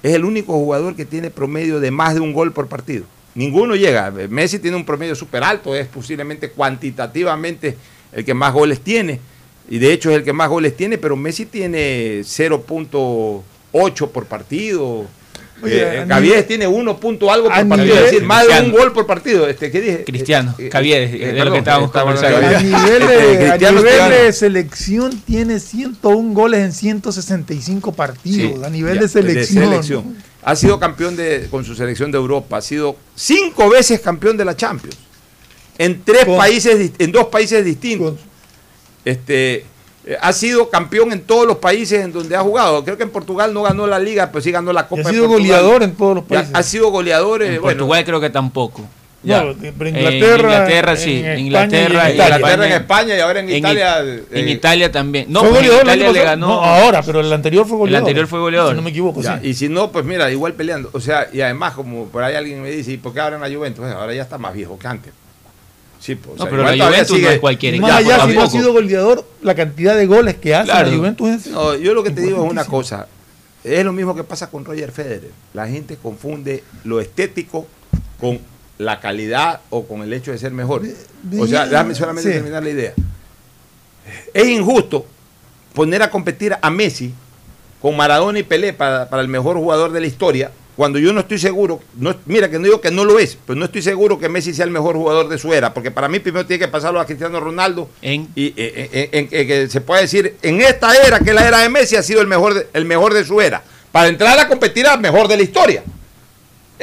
Es el único jugador que tiene promedio de más de un gol por partido. Ninguno llega. Messi tiene un promedio súper alto, es posiblemente cuantitativamente el que más goles tiene. Y de hecho es el que más goles tiene, pero Messi tiene 0.8 por partido. Oye, Eh, a Caviedes nivel- tiene 1 punto algo por a partido, nivel- es decir, más de un gol por partido. Este, ¿qué dije? Cristiano, Eh, eh, Caviedes, eh, de lo que estábamos A de nivel, Este, de, a Cristiano nivel de selección tiene 101 goles en 165 partidos. Sí, a nivel ya, de selección. Ha sido campeón de, con su selección de Europa. Ha sido cinco veces campeón de la Champions. en tres Con- países, en dos países distintos. Este, ha sido campeón en todos los países en donde ha jugado. Creo que en Portugal no ganó la liga, pero sí ganó la Copa ha de sido Portugal. goleador en todos los Ya, países. ha sido goleador. eh, En bueno, Portugal creo que tampoco. Ya. No, pero En Inglaterra, Inglaterra sí, en España Inglaterra, y en y Italia. Inglaterra en España y ahora en En Italia. Eh, en Italia también. No, fue pues en goleador el Italia le ganó. No, ahora, pero el anterior fue El goleador. anterior fue goleador. Si no me equivoco, Ya, sí. Y si no, pues mira, igual peleando. O sea, y además, como por ahí alguien me dice, ¿y por qué ahora en la Juventus? Ahora ya está más viejo que antes. Sí, pues, o No, sea, pero la Juventus no sigue- es cualquier Más equipo allá, si no ha sido goleador, la cantidad de goles que hace Claro. la Juventus es No, yo lo que te digo es una cosa. Es lo mismo que pasa con Roger Federer. La gente confunde lo estético con la calidad o con el hecho de ser mejor. O sea, déjame solamente Sí. terminar la idea. Es injusto poner a competir a Messi con Maradona y Pelé para, para el mejor jugador de la historia, cuando yo no estoy seguro, no, mira que no digo que no lo es, pero no estoy seguro que Messi sea el mejor jugador de su era, porque para mí primero tiene que pasarlo a Cristiano Ronaldo En- y eh, eh, eh, en, que se puede decir, en esta era, que es la era de Messi, ha sido el mejor de, el mejor de su era, para entrar a competir al mejor de la historia.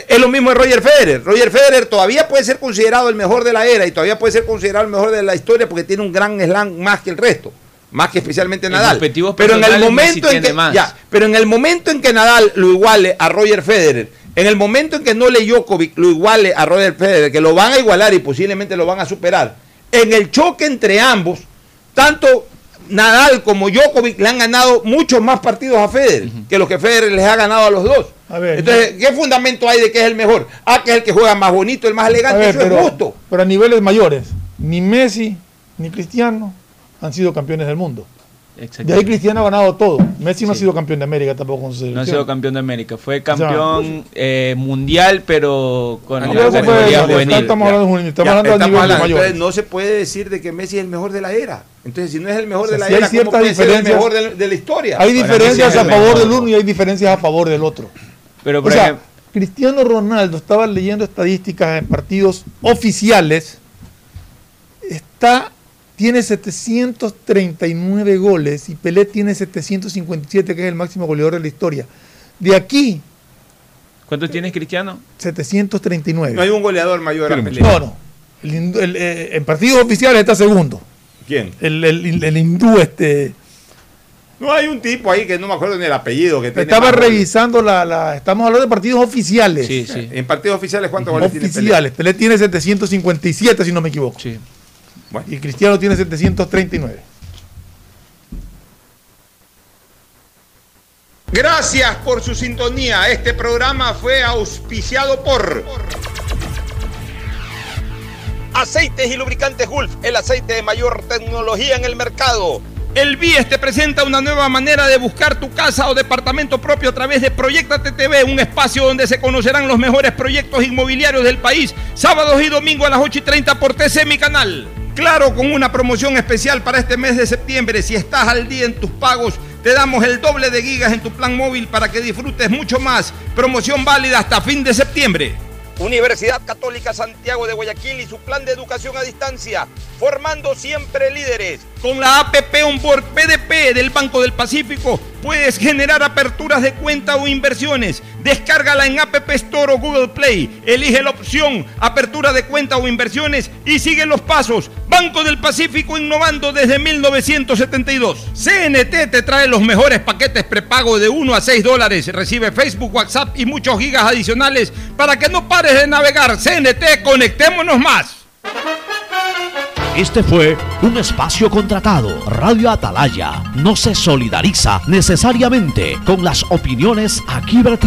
Es lo mismo de Roger Federer. Roger Federer todavía puede ser considerado el mejor de la era y todavía puede ser considerado el mejor de la historia porque tiene un gran slam más que el resto, más que especialmente En Nadal. objetivos Pero en el momento en que más. ya, pero en el momento en que Nadal lo iguale a Roger Federer, en el momento en que Nole Djokovic lo iguale a Roger Federer, que lo van a igualar y posiblemente lo van a superar, en el choque entre ambos, tanto Nadal como Djokovic le han ganado muchos más partidos a Federer que los que Federer les ha ganado a los dos. A ver, Entonces, ¿qué fundamento hay de que es el mejor? Ah, que es el que juega más bonito, el más elegante, ver, eso pero, es justo. pero a niveles mayores, ni Messi ni Cristiano han sido campeones del mundo. De ahí Cristiano ha ganado todo. Messi no ha sido campeón de América tampoco con su No ha sido campeón de América, fue campeón eh, mundial, pero con A la nivel categoría juvenil. Estamos hablando estamos Ya, hablando a nivel mayor. entonces no se puede decir de que Messi es el mejor de la era. Entonces, si no es el mejor O sea, de la sí hay era, ¿cómo ciertas puede ser el diferencias. mejor de, de la historia? Hay diferencias a favor del uno y hay diferencias a favor del otro. Pero o por sea, ejemplo, Cristiano Ronaldo estaba leyendo estadísticas en partidos oficiales. Está, tiene 739 goles y Pelé tiene 757, que es el máximo goleador de la historia. De aquí, ¿cuántos tienes Cristiano? 739. No hay un goleador mayor a Pelé. No, no. El el, eh, en partidos oficiales está segundo. ¿Quién? El, el- el hindú, este. No hay un tipo ahí que no me acuerdo ni el apellido que tiene. Estaba más goles. revisando la, la- Estamos hablando de partidos oficiales. Sí, sí. En partidos oficiales, ¿cuántos goles tiene Pelé? Oficiales. Pelé tiene 757, si no me equivoco. Sí. Bueno. Y Cristiano tiene 739. Gracias por su sintonía. Este programa fue auspiciado por Aceites y Lubricantes Gulf, el aceite de mayor tecnología en el mercado. El BIES te presenta una nueva manera de buscar tu casa o departamento propio a través de Proyectate TV, un espacio donde se conocerán los mejores proyectos inmobiliarios del país, sábados y domingos a las 8 y 30 por TC, mi canal. Claro, con una promoción especial para este mes de septiembre. Si estás al día en tus pagos, te damos el doble de gigas en tu plan móvil para que disfrutes mucho más. Promoción válida hasta fin de septiembre. Universidad Católica Santiago de Guayaquil y su plan de educación a distancia, formando siempre líderes. Con la APP Onboard PDP del Banco del Pacífico puedes generar aperturas de cuenta o inversiones. Descárgala en App Store o Google Play. Elige la opción apertura de cuenta o inversiones y sigue los pasos. Banco del Pacífico innovando desde 1972. CNT te trae los mejores paquetes prepago de 1 a 6 dólares. Recibe Facebook, WhatsApp y muchos gigas adicionales para que no pares de navegar. CNT, conectémonos más. Este fue un espacio contratado. Radio Atalaya no se solidariza necesariamente con las opiniones aquí vertidas.